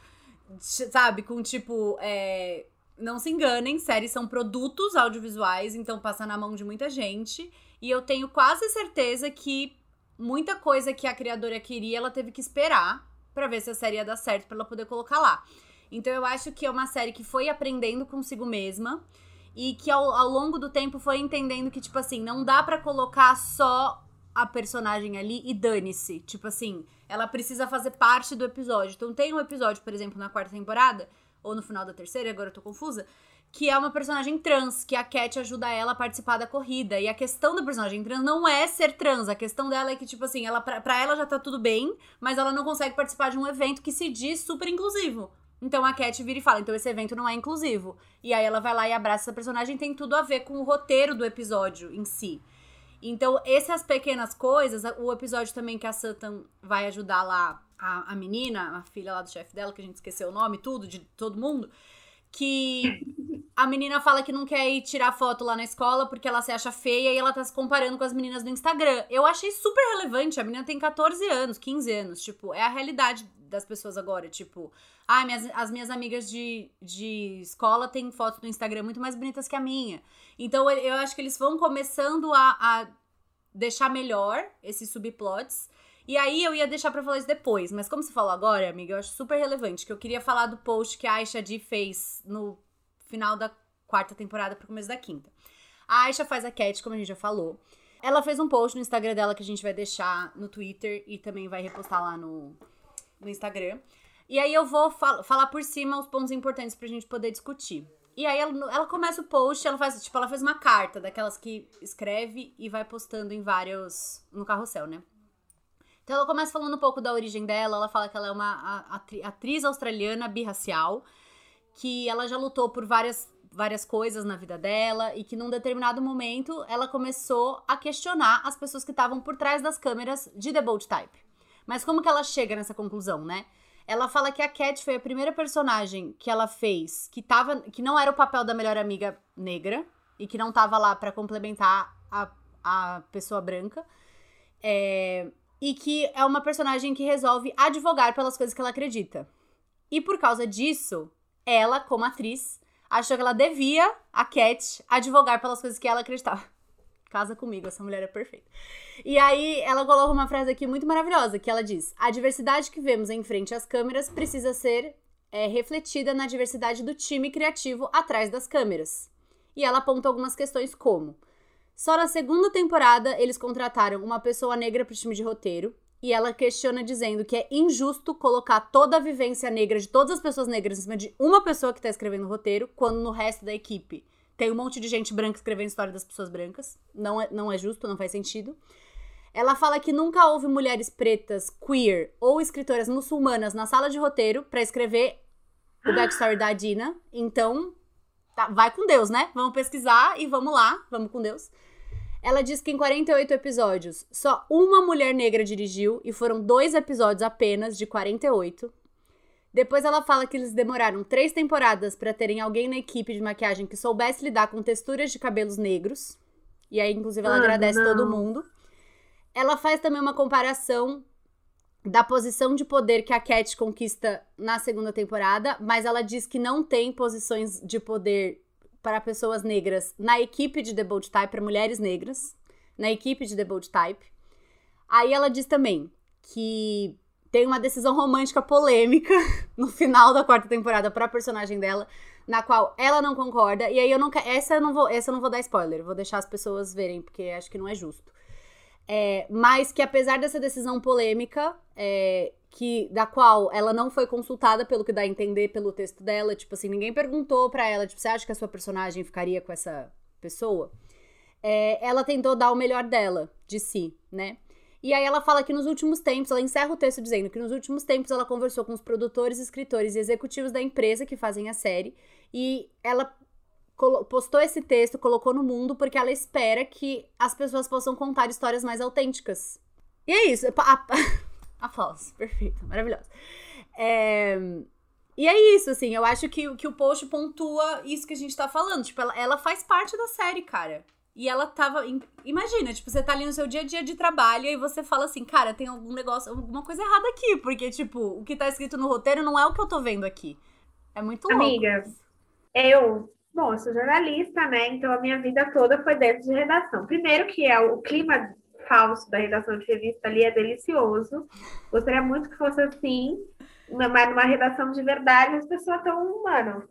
sabe, com tipo. É, não se enganem, séries são produtos audiovisuais, então passa na mão de muita gente. E eu tenho quase certeza que muita coisa que a criadora queria, ela teve que esperar para ver se a série ia dar certo para ela poder colocar lá. Então eu acho que é uma série que foi aprendendo consigo mesma e que ao, ao longo do tempo foi entendendo que tipo assim, não dá para colocar só a personagem ali e dane-se. Tipo assim, ela precisa fazer parte do episódio. Então tem um episódio, por exemplo, na quarta temporada, ou no final da terceira, agora eu tô confusa, que é uma personagem trans, que a Cat ajuda ela a participar da corrida. E a questão da personagem trans não é ser trans, a questão dela é que, tipo assim, ela, pra, pra ela já tá tudo bem, mas ela não consegue participar de um evento que se diz super inclusivo. Então a Cat vira e fala: então esse evento não é inclusivo. E aí ela vai lá e abraça essa personagem, tem tudo a ver com o roteiro do episódio em si. Então, essas pequenas coisas, o episódio também que a Sutton vai ajudar lá a, a menina, a filha lá do chefe dela, que a gente esqueceu o nome, tudo, de todo mundo, que a menina fala que não quer ir tirar foto lá na escola porque ela se acha feia e ela tá se comparando com as meninas do Instagram. Eu achei super relevante. A menina tem 14 anos, 15 anos. Tipo, é a realidade das pessoas agora. Tipo, ah, minhas, as minhas amigas de, de escola têm fotos no Instagram muito mais bonitas que a minha. Então, eu acho que eles vão começando a, a deixar melhor esses subplots. E aí eu ia deixar pra falar isso depois, mas como você falou agora, amiga, eu acho super relevante, que eu queria falar do post que a Aisha D fez no final da quarta temporada pro começo da quinta. A Aisha faz a Cat, como a gente já falou. Ela fez um post no Instagram dela que a gente vai deixar no Twitter e também vai repostar lá no, no Instagram. E aí eu vou fal falar por cima os pontos importantes pra gente poder discutir. E aí ela, ela começa o post, ela faz, tipo, ela fez uma carta daquelas que escreve e vai postando em vários. no carrossel, né? Então ela começa falando um pouco da origem dela, ela fala que ela é uma atriz australiana birracial, que ela já lutou por várias, várias coisas na vida dela e que num determinado momento ela começou a questionar as pessoas que estavam por trás das câmeras de The Bold Type. Mas como que ela chega nessa conclusão, né? Ela fala que a Cat foi a primeira personagem que ela fez que tava, que não era o papel da melhor amiga negra e que não tava lá para complementar a, a pessoa branca. É, e que é uma personagem que resolve advogar pelas coisas que ela acredita. E por causa disso, ela, como atriz, achou que ela devia, a Cat, advogar pelas coisas que ela acreditava. Casa comigo, essa mulher é perfeita. E aí, ela coloca uma frase aqui muito maravilhosa, que ela diz: A diversidade que vemos em frente às câmeras precisa ser é, refletida na diversidade do time criativo atrás das câmeras. E ela aponta algumas questões como só na segunda temporada eles contrataram uma pessoa negra pro time de roteiro. E ela questiona dizendo que é injusto colocar toda a vivência negra de todas as pessoas negras em cima de uma pessoa que tá escrevendo o roteiro, quando no resto da equipe tem um monte de gente branca escrevendo história das pessoas brancas. Não é, não é justo, não faz sentido. Ela fala que nunca houve mulheres pretas, queer ou escritoras muçulmanas na sala de roteiro para escrever o backstory da Dina. Então, tá, vai com Deus, né? Vamos pesquisar e vamos lá, vamos com Deus. Ela diz que em 48 episódios, só uma mulher negra dirigiu e foram dois episódios apenas de 48. Depois ela fala que eles demoraram três temporadas para terem alguém na equipe de maquiagem que soubesse lidar com texturas de cabelos negros. E aí, inclusive, ela ah, agradece não. todo mundo. Ela faz também uma comparação da posição de poder que a Cat conquista na segunda temporada, mas ela diz que não tem posições de poder para pessoas negras na equipe de The Bold Type, para mulheres negras, na equipe de The Bold Type. Aí ela diz também que tem uma decisão romântica polêmica no final da quarta temporada para a personagem dela, na qual ela não concorda. E aí eu não essa eu não vou, essa eu não vou dar spoiler, vou deixar as pessoas verem porque acho que não é justo. É, mas que apesar dessa decisão polêmica, é, que da qual ela não foi consultada pelo que dá a entender pelo texto dela, tipo assim, ninguém perguntou para ela, tipo, você acha que a sua personagem ficaria com essa pessoa? É, ela tentou dar o melhor dela, de si, né? E aí ela fala que nos últimos tempos, ela encerra o texto dizendo que nos últimos tempos ela conversou com os produtores, escritores e executivos da empresa que fazem a série e ela postou esse texto, colocou no mundo porque ela espera que as pessoas possam contar histórias mais autênticas. E é isso. A, Aplausos. Perfeito. Maravilhoso. É... E é isso, assim, eu acho que, que o post pontua isso que a gente tá falando. Tipo, ela, ela faz parte da série, cara. E ela tava. Imagina, tipo, você tá ali no seu dia a dia de trabalho e você fala assim, cara, tem algum negócio, alguma coisa errada aqui. Porque, tipo, o que tá escrito no roteiro não é o que eu tô vendo aqui. É muito louco. Amiga, eu. Bom, eu sou jornalista, né? Então a minha vida toda foi dentro de redação. Primeiro que é o clima falso da redação de revista ali é delicioso. Gostaria muito que fosse assim, mas numa redação de verdade as pessoas estão, mano,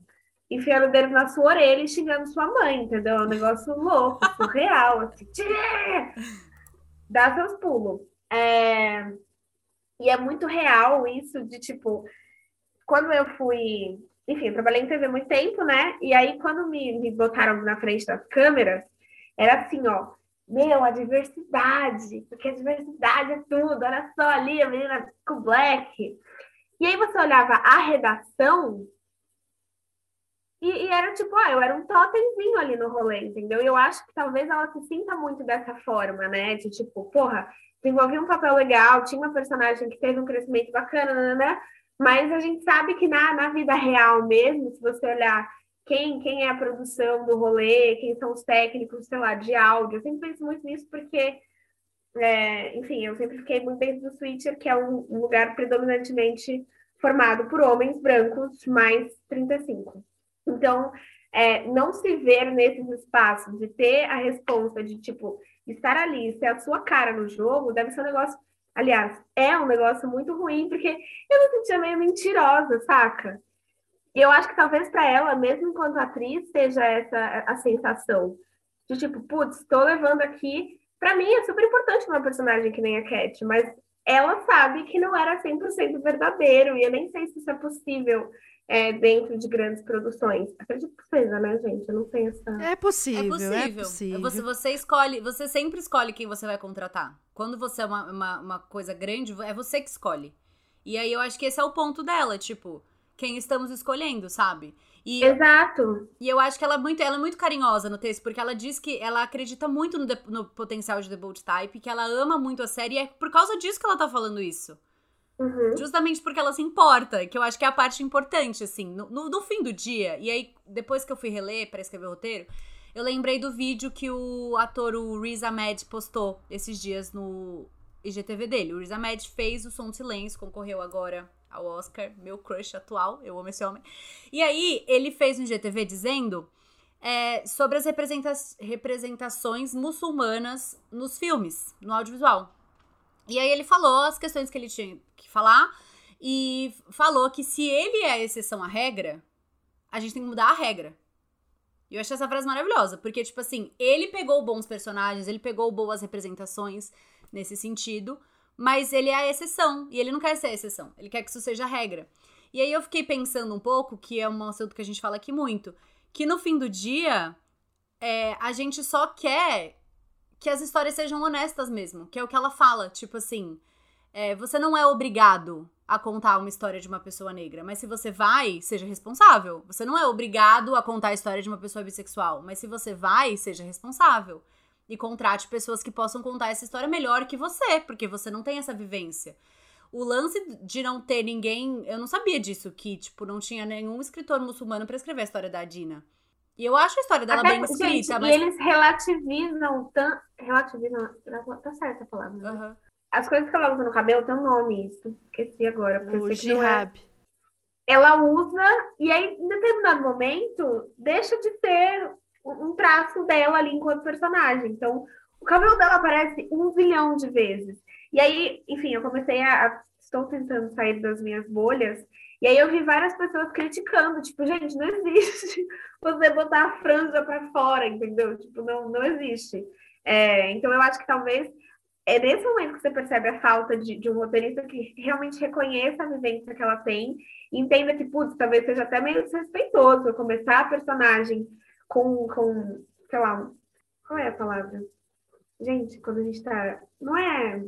enfiando o dedo na sua orelha e xingando sua mãe, entendeu? É um negócio louco, surreal, assim. Dá seus pulos. É... E é muito real isso de, tipo, quando eu fui... Enfim, eu trabalhei em TV muito tempo, né? E aí, quando me, me botaram na frente das câmeras, era assim, ó, meu, a diversidade, porque a diversidade é tudo, era só ali a menina com black. E aí você olhava a redação e, e, era tipo, ah, eu era um totemzinho ali no rolê, entendeu? E eu acho que talvez ela se sinta muito dessa forma, né? De tipo, porra, desenvolvi um papel legal, tinha uma personagem que teve um crescimento bacana, né? Mas a gente sabe que na, na vida real mesmo, se você olhar quem, quem é a produção do rolê, quem são os técnicos, sei lá, de áudio. Eu sempre penso muito nisso porque, é, enfim, eu sempre fiquei muito dentro do Switcher, que é um, um lugar predominantemente formado por homens brancos mais 35. Então, é, não se ver nesses espaços, de ter a resposta de, tipo, estar ali, ser a sua cara no jogo, deve ser um negócio. Aliás, é um negócio muito ruim, porque eu me sentia meio mentirosa, saca? E eu acho que talvez para ela, mesmo enquanto atriz, seja essa a sensação de tipo, putz, estou levando aqui. Para mim é super importante uma personagem que nem a Cat, mas ela sabe que não era 100% verdadeiro, e eu nem sei se isso é possível é, dentro de grandes produções. Acredito que seja, né, gente? Eu não tenho essa. É possível. É possível. É possível. Você, você escolhe, você sempre escolhe quem você vai contratar. Quando você é uma, uma, uma coisa grande, é você que escolhe. E aí eu acho que esse é o ponto dela, tipo quem estamos escolhendo, sabe? E, Exato. E eu acho que ela é, muito, ela é muito carinhosa no texto, porque ela diz que ela acredita muito no, no potencial de The Bold Type, que ela ama muito a série, e é por causa disso que ela tá falando isso. Uhum. Justamente porque ela se importa, que eu acho que é a parte importante, assim, no, no, no fim do dia. E aí, depois que eu fui reler para escrever o roteiro, eu lembrei do vídeo que o ator, o Riz Ahmed, postou esses dias no IGTV dele. O Riz Ahmed fez o Som de Silêncio, concorreu agora ao Oscar, meu crush atual, eu amo esse homem. E aí, ele fez um GTV dizendo é, sobre as representa representações muçulmanas nos filmes, no audiovisual. E aí ele falou as questões que ele tinha que falar e falou que se ele é a exceção à regra, a gente tem que mudar a regra. E eu achei essa frase maravilhosa, porque, tipo assim, ele pegou bons personagens, ele pegou boas representações nesse sentido, mas ele é a exceção, e ele não quer ser a exceção, ele quer que isso seja a regra. E aí eu fiquei pensando um pouco, que é um assunto que a gente fala aqui muito, que no fim do dia, é, a gente só quer que as histórias sejam honestas mesmo, que é o que ela fala, tipo assim, é, você não é obrigado a contar uma história de uma pessoa negra, mas se você vai, seja responsável. Você não é obrigado a contar a história de uma pessoa bissexual, mas se você vai, seja responsável e contrate pessoas que possam contar essa história melhor que você, porque você não tem essa vivência. O lance de não ter ninguém, eu não sabia disso, que tipo não tinha nenhum escritor muçulmano para escrever a história da Dina. E eu acho a história dela Até, bem escrita, gente, mas... E eles relativizam tanto. Relativizam. Tá certa a palavra. Uhum. As coisas que ela usa no cabelo tem um nome, isso. Esqueci agora. O jihab. É. Ela usa, e aí, em determinado momento, deixa de ter um traço dela ali enquanto personagem. Então, o cabelo dela aparece um zilhão de vezes. E aí, enfim, eu comecei a. Estou tentando sair das minhas bolhas. E aí eu vi várias pessoas criticando, tipo, gente, não existe você botar a franja para fora, entendeu? Tipo, não, não existe. É, então eu acho que talvez é nesse momento que você percebe a falta de, de um roteirista que realmente reconheça a vivência que ela tem entenda que, putz, talvez seja até meio desrespeitoso começar a personagem com, com, sei lá, qual é a palavra? Gente, quando a gente tá. Não é.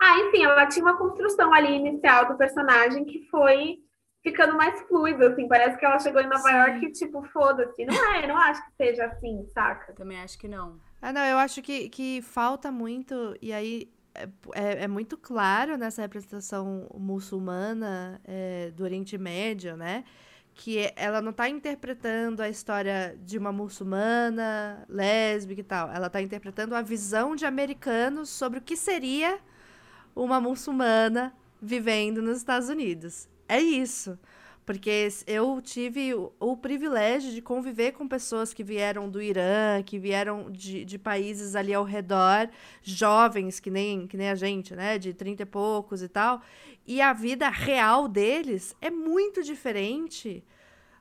Ah, enfim, ela tinha uma construção ali inicial do personagem que foi ficando mais fluida, assim. Parece que ela chegou em Nova Sim. York e, tipo, foda-se. Não é, não acho que seja assim, saca? Também acho que não. Ah, não, eu acho que, que falta muito, e aí é, é, é muito claro nessa representação muçulmana é, do Oriente Médio, né? Que ela não tá interpretando a história de uma muçulmana, lésbica e tal. Ela tá interpretando a visão de americanos sobre o que seria uma muçulmana vivendo nos Estados Unidos. É isso. Porque eu tive o, o, privilégio de conviver com pessoas que vieram do Irã, que vieram de, de países ali ao redor, jovens, que nem, que nem a gente, né? De 30 e poucos e tal. E a vida real deles é muito diferente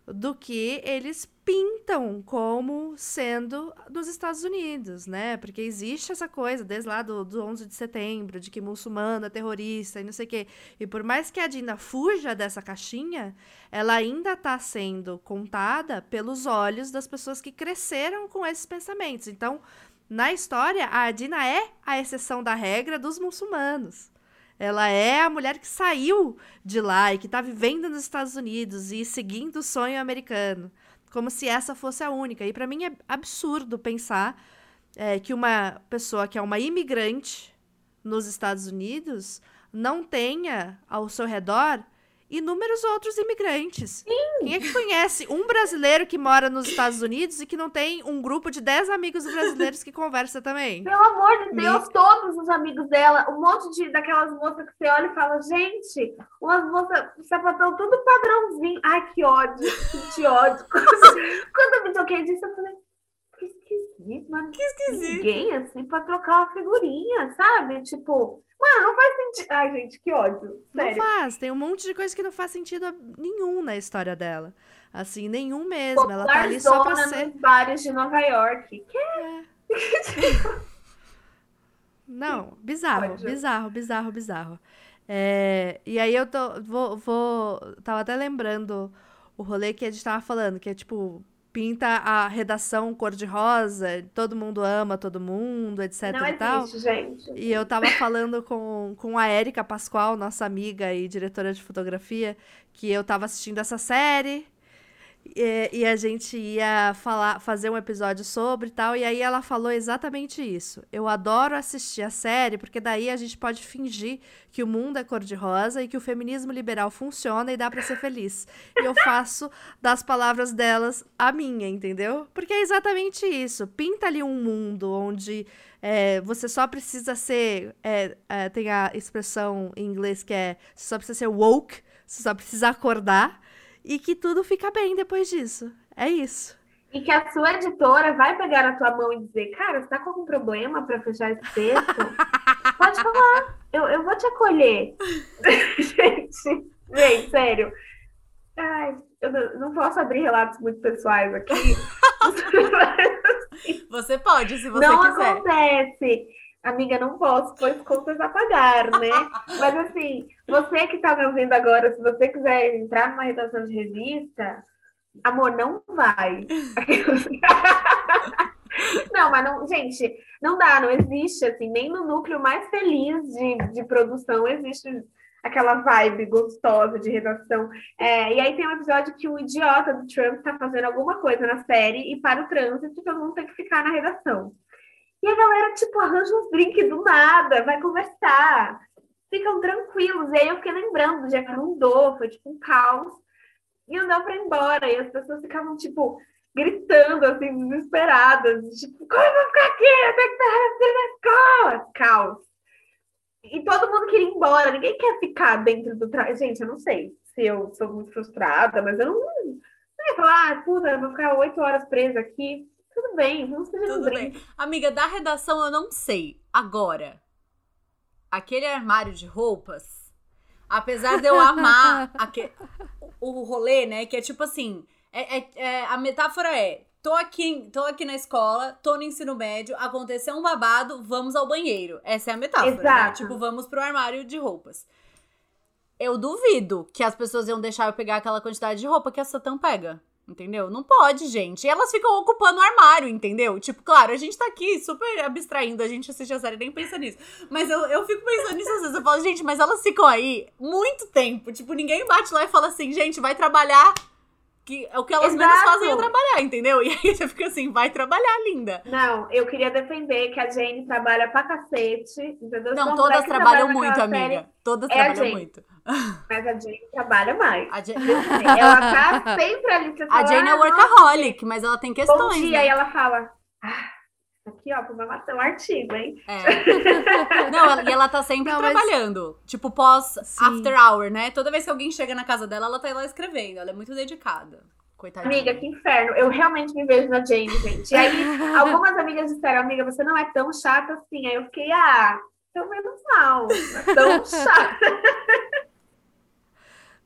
do que eles pintam como sendo dos Estados Unidos, né? Porque existe essa coisa desde lá do, do 11 de setembro, de que muçulmano é terrorista e não sei o quê. E por mais que a Dina fuja dessa caixinha, ela ainda está sendo contada pelos olhos das pessoas que cresceram com esses pensamentos. Então, na história, a Adina é a exceção da regra dos muçulmanos. Ela é a mulher que saiu de lá e que está vivendo nos Estados Unidos e seguindo o sonho americano, como se essa fosse a única. E para mim é absurdo pensar é, que uma pessoa que é uma imigrante nos Estados Unidos não tenha ao seu redor inúmeros outros imigrantes. Sim. Quem é que conhece um brasileiro que mora nos Estados Unidos e que não tem um grupo de 10 amigos brasileiros que conversa também? Pelo amor de Deus, Me... todos os amigos dela, um monte de daquelas moças que você olha e fala, gente, umas moças, sapatão tudo padrãozinho. Ai, que ódio, que ódio. Quando, eu me toquei disso, eu falei, que esquisito, mano. Que esquisito. Ninguém, assim, pra trocar uma figurinha, sabe? Tipo, Mano, não faz sentido. Ai, gente, que ódio. Sério. Não faz. Tem um monte de coisa que não faz sentido nenhum na história dela. Assim, nenhum mesmo. Popular Ela tá ali só pra ser. nos bares de Nova York. Que? É. não, bizarro, bizarro, bizarro, bizarro. É, e aí eu tô. Vou, vou. Tava até lembrando o rolê que a gente tava falando, que é tipo pinta a redação cor-de-rosa, todo mundo ama todo mundo, etc Não e tal. gente. E eu tava falando com, com a Érica Pascoal, nossa amiga e diretora de fotografia, que eu tava assistindo essa série e, e, a gente ia falar, fazer um episódio sobre tal, e aí ela falou exatamente isso. Eu adoro assistir a série, porque daí a gente pode fingir que o mundo é cor-de-rosa e que o feminismo liberal funciona e dá para ser feliz. E eu faço das palavras delas a minha, entendeu? Porque é exatamente isso. Pinta ali um mundo onde é, você só precisa ser. É, é, tem a expressão em inglês que é: você só precisa ser woke, você só precisa acordar e que tudo fica bem depois disso. É isso. E que a sua editora vai pegar na tua mão e dizer, cara, você tá com algum problema para fechar esse texto? Pode falar, eu, eu vou te acolher. gente, gente, sério. Ai, eu não posso abrir relatos muito pessoais aqui. você pode, se você não quiser. Não acontece. Amiga, não posso, pois contas a pagar, né? Mas assim, você que está me ouvindo agora, se você quiser entrar numa redação de revista, amor, não vai. não, mas não, gente, não dá, não existe, assim, nem no núcleo mais feliz de, de produção existe aquela vibe gostosa de redação. É, e aí tem um episódio que o idiota do Trump está fazendo alguma coisa na série e para o trânsito, todo mundo tem que ficar na redação. E a galera, tipo, arranja uns drinks do nada, vai conversar, ficam tranquilos. E aí eu fiquei lembrando do dia que não dou, foi tipo um caos. E não pra ir embora. E as pessoas ficavam, tipo, gritando, assim, desesperadas. Tipo, como eu vou ficar aqui? Eu tenho que estar na escola. Caos. E todo mundo queria ir embora. Ninguém quer ficar dentro do... Tra... Gente, eu não sei se eu sou muito frustrada, mas eu não... Não ia falar, ah, puta, eu vou ficar oito horas presa aqui. Tudo bem, vamos fazer Tudo bem. Amiga, da redação eu não sei. Agora, aquele armário de roupas, apesar de eu amar aquele, o rolê, né? Que é tipo assim, é, é, é, a metáfora é tô aqui, tô aqui na escola, tô no ensino médio, aconteceu um babado, vamos ao banheiro. Essa é a metáfora, né? Né? Tipo, vamos pro armário de roupas. Eu duvido que as pessoas iam deixar eu pegar aquela quantidade de roupa que a Satã pega. Entendeu? Não pode, gente. E elas ficam ocupando o armário, entendeu? Tipo, claro, a gente tá aqui super abstraindo, a gente assiste a série nem pensa nisso. Mas eu, eu fico pensando nisso às vezes. Eu falo, gente, mas elas ficam aí muito tempo. Tipo, ninguém bate lá e fala assim, gente, vai trabalhar que é o que elas Exato. menos fazem é trabalhar, entendeu? E aí você fica assim, vai trabalhar, linda. Não, eu queria defender que a Jane trabalha pra cacete, entendeu? Não, todas trabalham muito, amiga. Todas é trabalham muito. Mas a Jane trabalha mais. A Jane... ela tá sempre ali. Você a Jane é ah, workaholic, mas ela tem questões. Bom dia, né? e ela fala. Ah, aqui, ó, programação um artigo, hein? É. Não, e ela tá sempre Não, trabalhando. Mas... Tipo, pós Sim. after hour, né? Toda vez que alguém chega na casa dela, ela tá lá escrevendo. Ela é muito dedicada. Coitadinha. Amiga, que inferno. Eu realmente me vejo na Jane, gente. E aí, algumas amigas disseram, amiga, você não é tão chata assim. Aí eu fiquei, ah, tão menos mal. É tão chata.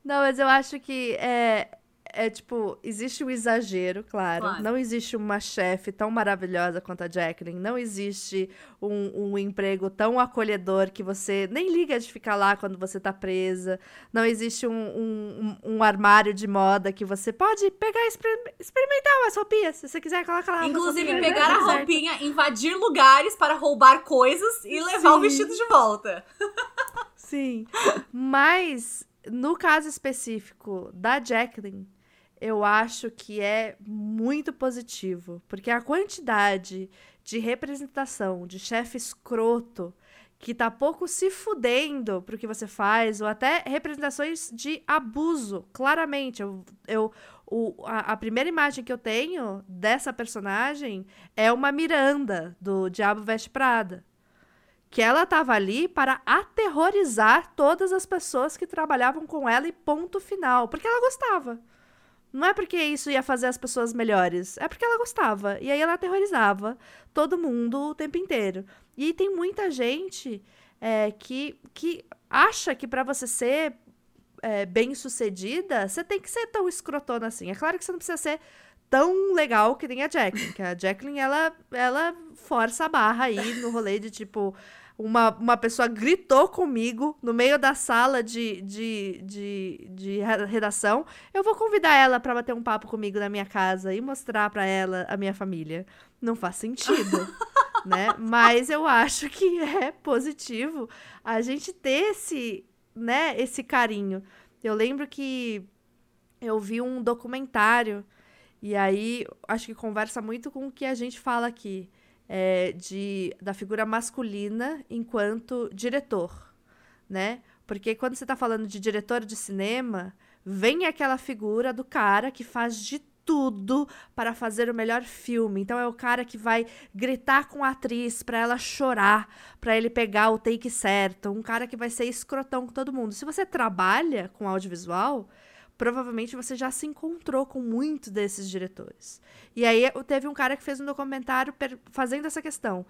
Não, mas eu acho que é, é tipo, existe o exagero, claro. claro. Não existe uma chefe tão maravilhosa quanto a Jacqueline. Não existe um, um, emprego tão acolhedor que você nem liga de ficar lá quando você tá presa. Não existe um, um, um armário de moda que você pode pegar e experimentar umas roupinhas. Se você quiser, coloca lá. Inclusive, pegar a roupinha, certo. invadir lugares para roubar coisas e levar Sim. o vestido de volta. Sim. Mas, no caso específico da Jacqueline eu acho que é muito positivo, porque a quantidade de representação de chefe escroto que tá pouco se fudendo pro que você faz, ou até representações de abuso, claramente. Eu, eu, o, a, a, primeira imagem que eu tenho dessa personagem é uma Miranda, do Diabo Veste Prada. Que ela tava ali para aterrorizar todas as pessoas que trabalhavam com ela e ponto final. Porque ela gostava. Não é porque isso ia fazer as pessoas melhores, é porque ela gostava. E aí ela aterrorizava todo mundo o tempo inteiro. E tem muita gente é, que, que acha que para você ser é, bem sucedida, você tem que ser tão escrotona assim. É claro que você não precisa ser tão legal que nem a Jacqueline, que a Jacqueline, ela, ela força a barra aí no rolê de tipo uma, uma pessoa gritou comigo no meio da sala de, de, de, de redação, eu vou convidar ela para bater um papo comigo na minha casa e mostrar para ela a minha família. Não faz sentido, né? Mas eu acho que é positivo a gente ter esse, né, esse carinho. Eu lembro que eu vi um documentário e aí acho que conversa muito com o que a gente fala aqui é, de, da figura masculina enquanto diretor, né? Porque quando você está falando de diretor de cinema, vem aquela figura do cara que faz de tudo para fazer o melhor filme. Então é o cara que vai gritar com a atriz para ela chorar, para ele pegar o take certo, um cara que vai ser escrotão com todo mundo. Se você trabalha com audiovisual, provavelmente você já se encontrou com muitos desses diretores. E aí teve um cara que fez um documentário fazendo essa questão.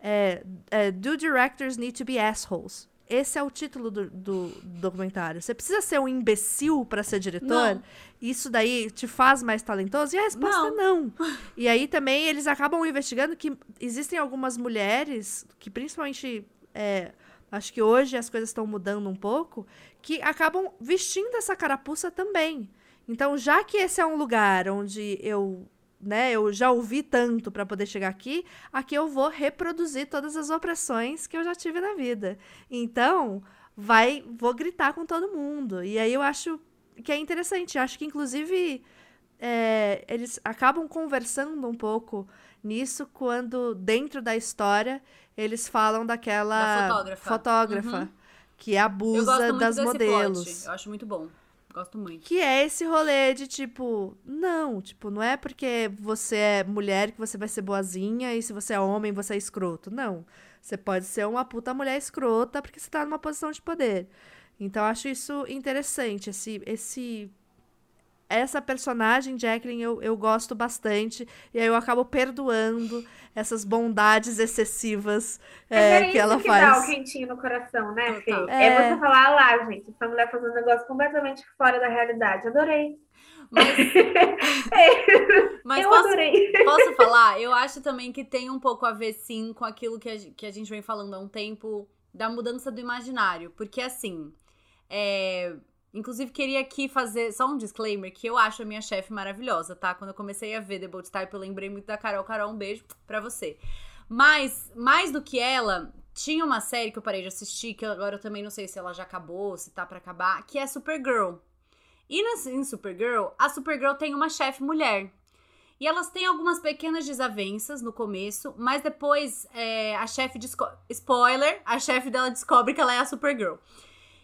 É, é, Do directors need to be assholes? Esse é o título do, do documentário. Você precisa ser um imbecil para ser diretor? Não. Isso daí te faz mais talentoso? E a resposta não. é não. E aí também eles acabam investigando que existem algumas mulheres que principalmente é, acho que hoje as coisas estão mudando um pouco, que acabam vestindo essa carapuça também. Então, já que esse é um lugar onde eu, né, eu já ouvi tanto para poder chegar aqui, aqui eu vou reproduzir todas as opressões que eu já tive na vida. Então, vai, vou gritar com todo mundo. E aí eu acho que é interessante. Acho que inclusive é, eles acabam conversando um pouco nisso quando dentro da história eles falam daquela da fotógrafa, fotógrafa uhum. que abusa das modelos. Plot. Eu acho muito bom. Gosto muito. Que é esse rolê de tipo, não, tipo, não é porque você é mulher que você vai ser boazinha e se você é homem você é escroto. Não. Você pode ser uma puta mulher escrota porque você tá numa posição de poder. Então, eu acho isso interessante, esse, esse essa personagem, Jacqueline, eu, eu gosto bastante. E aí eu acabo perdoando essas bondades excessivas é, é que ela que faz. Dá o quentinho no coração, né, Fê? É... é você falar ah lá, gente, essa mulher fazendo um negócio completamente fora da realidade. Adorei. Mas, Mas eu posso, adorei. posso falar? Eu acho também que tem um pouco a ver, sim, com aquilo que a, que a gente vem falando há um tempo da mudança do imaginário. Porque, assim, é, Inclusive, queria aqui fazer só um disclaimer que eu acho a minha chefe maravilhosa, tá? Quando eu comecei a ver The Bold Type, eu lembrei muito da Carol. Carol, um beijo pra você. Mas, mais do que ela, tinha uma série que eu parei de assistir, que agora eu também não sei se ela já acabou, se tá para acabar, que é Supergirl. E em Supergirl, a Supergirl tem uma chefe mulher. E elas têm algumas pequenas desavenças no começo, mas depois é, a chefe. Spoiler: a chefe dela descobre que ela é a Supergirl.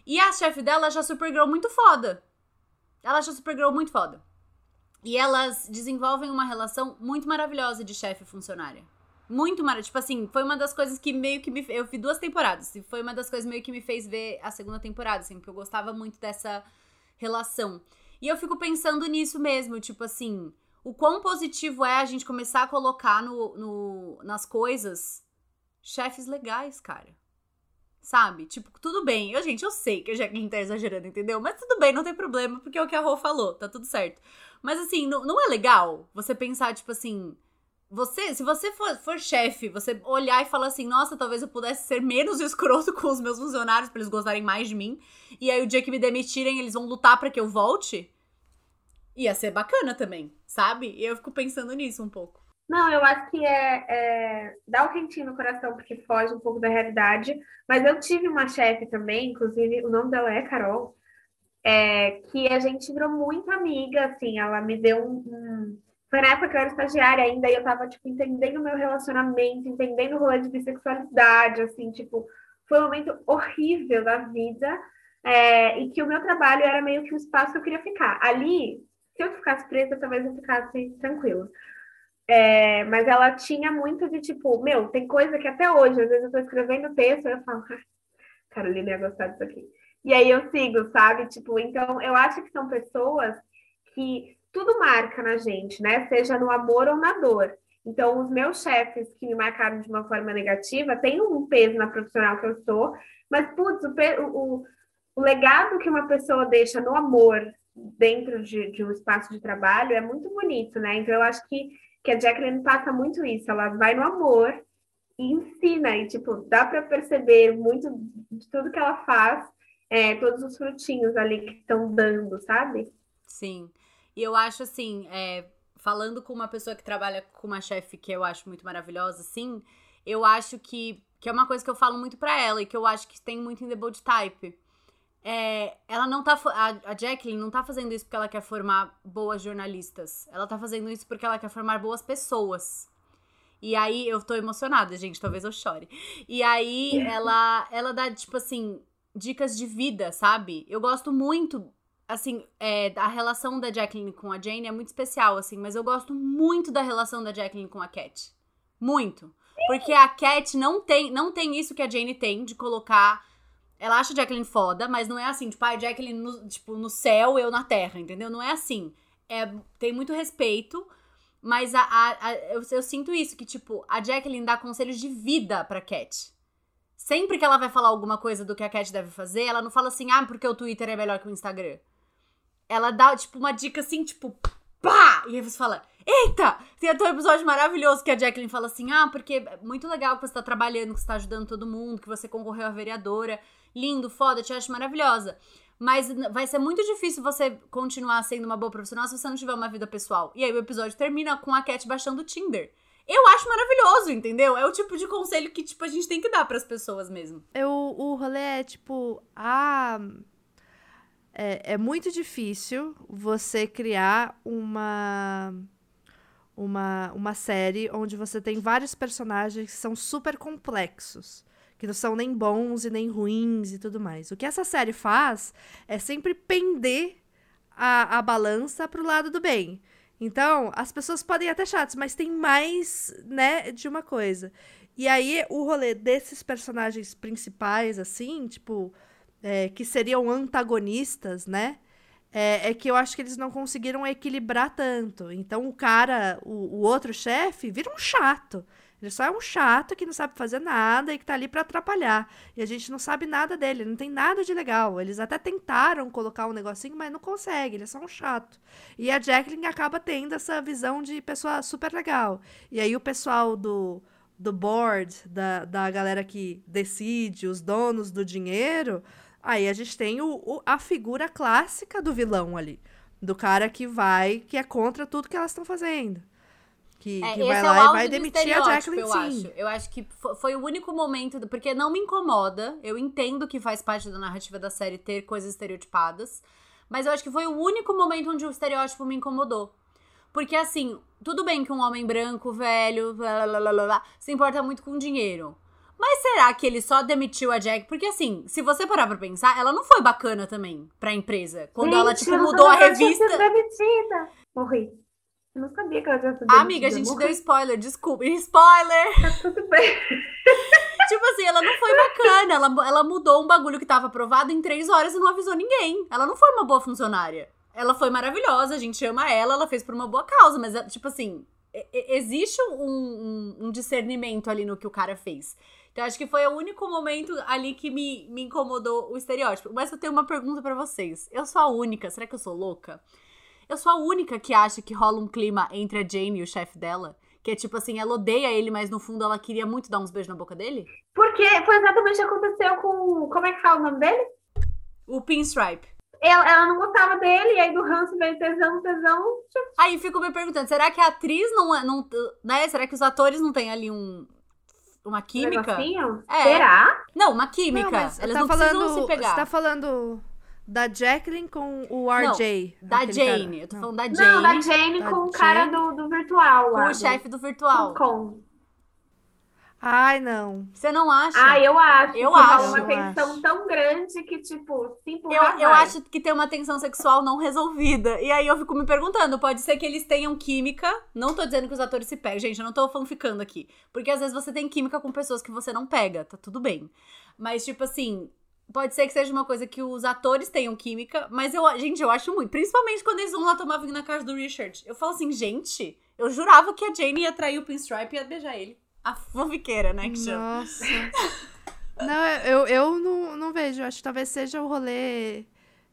E a chefe dela acha a Supergirl muito foda. Ela acha a Supergirl muito foda. E elas desenvolvem uma relação muito maravilhosa de chefe funcionária. Muito maravilhosa. Tipo assim, foi uma das coisas que meio que me. Eu vi duas temporadas. E foi uma das coisas meio que me fez ver a segunda temporada, assim, porque eu gostava muito dessa relação. E eu fico pensando nisso mesmo, tipo assim, o quão positivo é a gente começar a colocar no, no nas coisas chefes legais, cara. Sabe? Tipo, tudo bem. Eu, gente, eu sei que a Jacqueline tá exagerando, entendeu? Mas tudo bem, não tem problema, porque é o que a Rô falou, tá tudo certo. Mas assim, não, não é legal você pensar, tipo assim. Você, se você for, for chefe, você olhar e falar assim, nossa, talvez eu pudesse ser menos escroto com os meus funcionários para eles gostarem mais de mim. E aí o dia que me demitirem, eles vão lutar para que eu volte. Ia ser bacana também, sabe? E eu fico pensando nisso um pouco. Não, eu acho que é, é dá um quentinho no coração, porque foge um pouco da realidade. Mas eu tive uma chefe também, inclusive o nome dela é Carol, é, que a gente virou muito amiga, assim, ela me deu um, um... Foi na época que eu era estagiária ainda, e eu tava, tipo, entendendo o meu relacionamento, entendendo o rolê de bissexualidade, assim, tipo, foi um momento horrível da vida, é, e que o meu trabalho era meio que o espaço que eu queria ficar. Ali, se eu ficasse presa, talvez eu ficasse tranquila. É, mas ela tinha muito de tipo, meu, tem coisa que até hoje, às vezes eu tô escrevendo texto e eu falo, ah, Carolina ia gostar disso aqui. E aí eu sigo, sabe? Tipo, então eu acho que são pessoas que tudo marca na gente, né? Seja no amor ou na dor. Então, os meus chefes que me marcaram de uma forma negativa têm um peso na profissional que eu sou, mas, putz, o, o, o legado que uma pessoa deixa no amor dentro de, de, um espaço de trabalho é muito bonito, né? Então, eu acho que, que a Jacqueline passa muito isso. Ela vai no amor e ensina, e, tipo, dá para perceber muito de tudo que ela faz é, todos os frutinhos ali que estão dando, sabe? Sim. E eu acho assim, é, falando com uma pessoa que trabalha com uma chefe que eu acho muito maravilhosa, assim, eu acho que, que é uma coisa que eu falo muito para ela e que eu acho que tem muito em The Bold Type. É, ela não tá. A, a Jacqueline não tá fazendo isso porque ela quer formar boas jornalistas. Ela tá fazendo isso porque ela quer formar boas pessoas. E aí eu tô emocionada, gente, talvez eu chore. E aí ela ela dá tipo assim, dicas de vida, sabe? Eu gosto muito, assim, é, a relação da Jacqueline com a Jane é muito especial, assim, mas eu gosto muito da relação da Jacqueline com a Cat. Muito. Porque a Cat não tem, não tem isso que a Jane tem de colocar. Ela acha Jacqueline foda, mas não é assim, tipo, ah, Jacqueline no, tipo, no céu, eu na terra, entendeu? Não é assim. É, tem muito respeito, mas a, a, a eu, eu, sinto isso, que, tipo, a Jacqueline dá conselhos de vida pra Cat. Sempre que ela vai falar alguma coisa do que a Cat deve fazer, ela não fala assim, ah, porque o Twitter é melhor que o Instagram. Ela dá, tipo, uma dica assim, tipo, pá! E aí você fala, eita! Tem até um episódio maravilhoso que a Jacqueline fala assim, ah, porque é muito legal que você tá trabalhando, que você tá ajudando todo mundo, que você concorreu a vereadora. Lindo, foda, te acho maravilhosa. Mas vai ser muito difícil você continuar sendo uma boa profissional se você não tiver uma vida pessoal. E aí o episódio termina com a Cat baixando o Tinder. Eu acho maravilhoso, entendeu? É o tipo de conselho que, tipo, a gente tem que dar para as pessoas mesmo. Eu, o rolê é, tipo, ah, é, é muito difícil você criar uma uma, uma série onde você tem vários personagens que são super complexos. Que não são nem bons e nem ruins e tudo mais. O que essa série faz é sempre pender a, a balança pro lado do bem. Então, as pessoas podem até chatas, mas tem mais, né, de uma coisa. E aí, o rolê desses personagens principais, assim, tipo, é, que seriam antagonistas, né? É, é, que eu acho que eles não conseguiram equilibrar tanto. Então, o cara, o, o outro chefe, vira um chato. Ele só é um chato que não sabe fazer nada e que tá ali para atrapalhar. E a gente não sabe nada dele, não tem nada de legal. Eles até tentaram colocar um negocinho, mas não consegue, ele é só um chato. E a Jacqueline acaba tendo essa visão de pessoa super legal. E aí o pessoal do, do board, da, da galera que decide, os donos do dinheiro, aí a gente tem o, o a figura clássica do vilão ali. Do cara que vai, que é contra tudo que elas estão fazendo. Que, é, que vai é lá e vai demitir a Jacqueline, eu sim. acho. Eu acho que foi o único momento, porque não me incomoda, eu entendo que faz parte da narrativa da série ter coisas estereotipadas, Mas eu acho que foi o único momento onde o estereótipo me incomodou. Porque assim, tudo bem que um homem branco, velho, blá, blá, blá, blá, se importa muito com dinheiro. Mas será que ele só demitiu a Jack? Porque assim, se você parar pra pensar, ela não foi bacana também pra empresa. Quando ela, tipo, mudou a revista. demitida. Morri. Eu não sabia que ela tinha sido. Amiga, a gente deu spoiler, desculpa. Spoiler! Tá tudo bem. tipo assim, ela não foi bacana. Ela, ela mudou um bagulho que tava aprovado em três horas e não avisou ninguém. Ela não foi uma boa funcionária. Ela foi maravilhosa, a gente ama ela, ela fez por uma boa causa, mas, tipo assim, existe um, um, um discernimento ali no que o cara fez. Então, acho que foi o único momento ali que me, me incomodou o estereótipo. Mas eu tenho uma pergunta para vocês. Eu sou a única, será que eu sou louca? Eu sou a única que acha que rola um clima entre a Jane e o chefe dela? Que é tipo assim, ela odeia ele, mas no fundo ela queria muito dar uns beijos na boca dele? Porque foi exatamente o que aconteceu com. Como é que fala o nome dele? O Pinstripe ela, ela não gostava dele, e aí do ranço veio tesão, tesão. Aí fico me perguntando, será que a atriz não, é, não. Né? Será que os atores não têm ali um. Uma química? Um é. Será? Não, uma química. Não, Elas tá não falando, precisam se pegar. Você tá falando da Jacqueline com o RJ. Não, da Jane. Cara. Eu tô falando da Jane. Não, da Jane da com Jane. o cara do, do virtual. Com o chefe do virtual. Com. Ai, não. Você não acha? Ah, eu acho. Eu acho. uma tensão acho. tão grande que, tipo, se eu, eu acho que tem uma tensão sexual não resolvida. E aí eu fico me perguntando, pode ser que eles tenham química. Não tô dizendo que os atores se pegam. Gente, eu não tô fanficando aqui. Porque às vezes você tem química com pessoas que você não pega. Tá tudo bem. Mas, tipo assim, Pode ser que seja uma coisa que os atores tenham química, mas eu, gente, eu acho muito. Principalmente quando eles vão lá tomar vinho na casa do Richard. Eu falo assim, gente, eu jurava que a Jane ia trair o Pinstripe e ia beijar ele. A fanfiqueira, né, que chama. Nossa. não, eu, eu não, não vejo. Acho que talvez seja o rolê...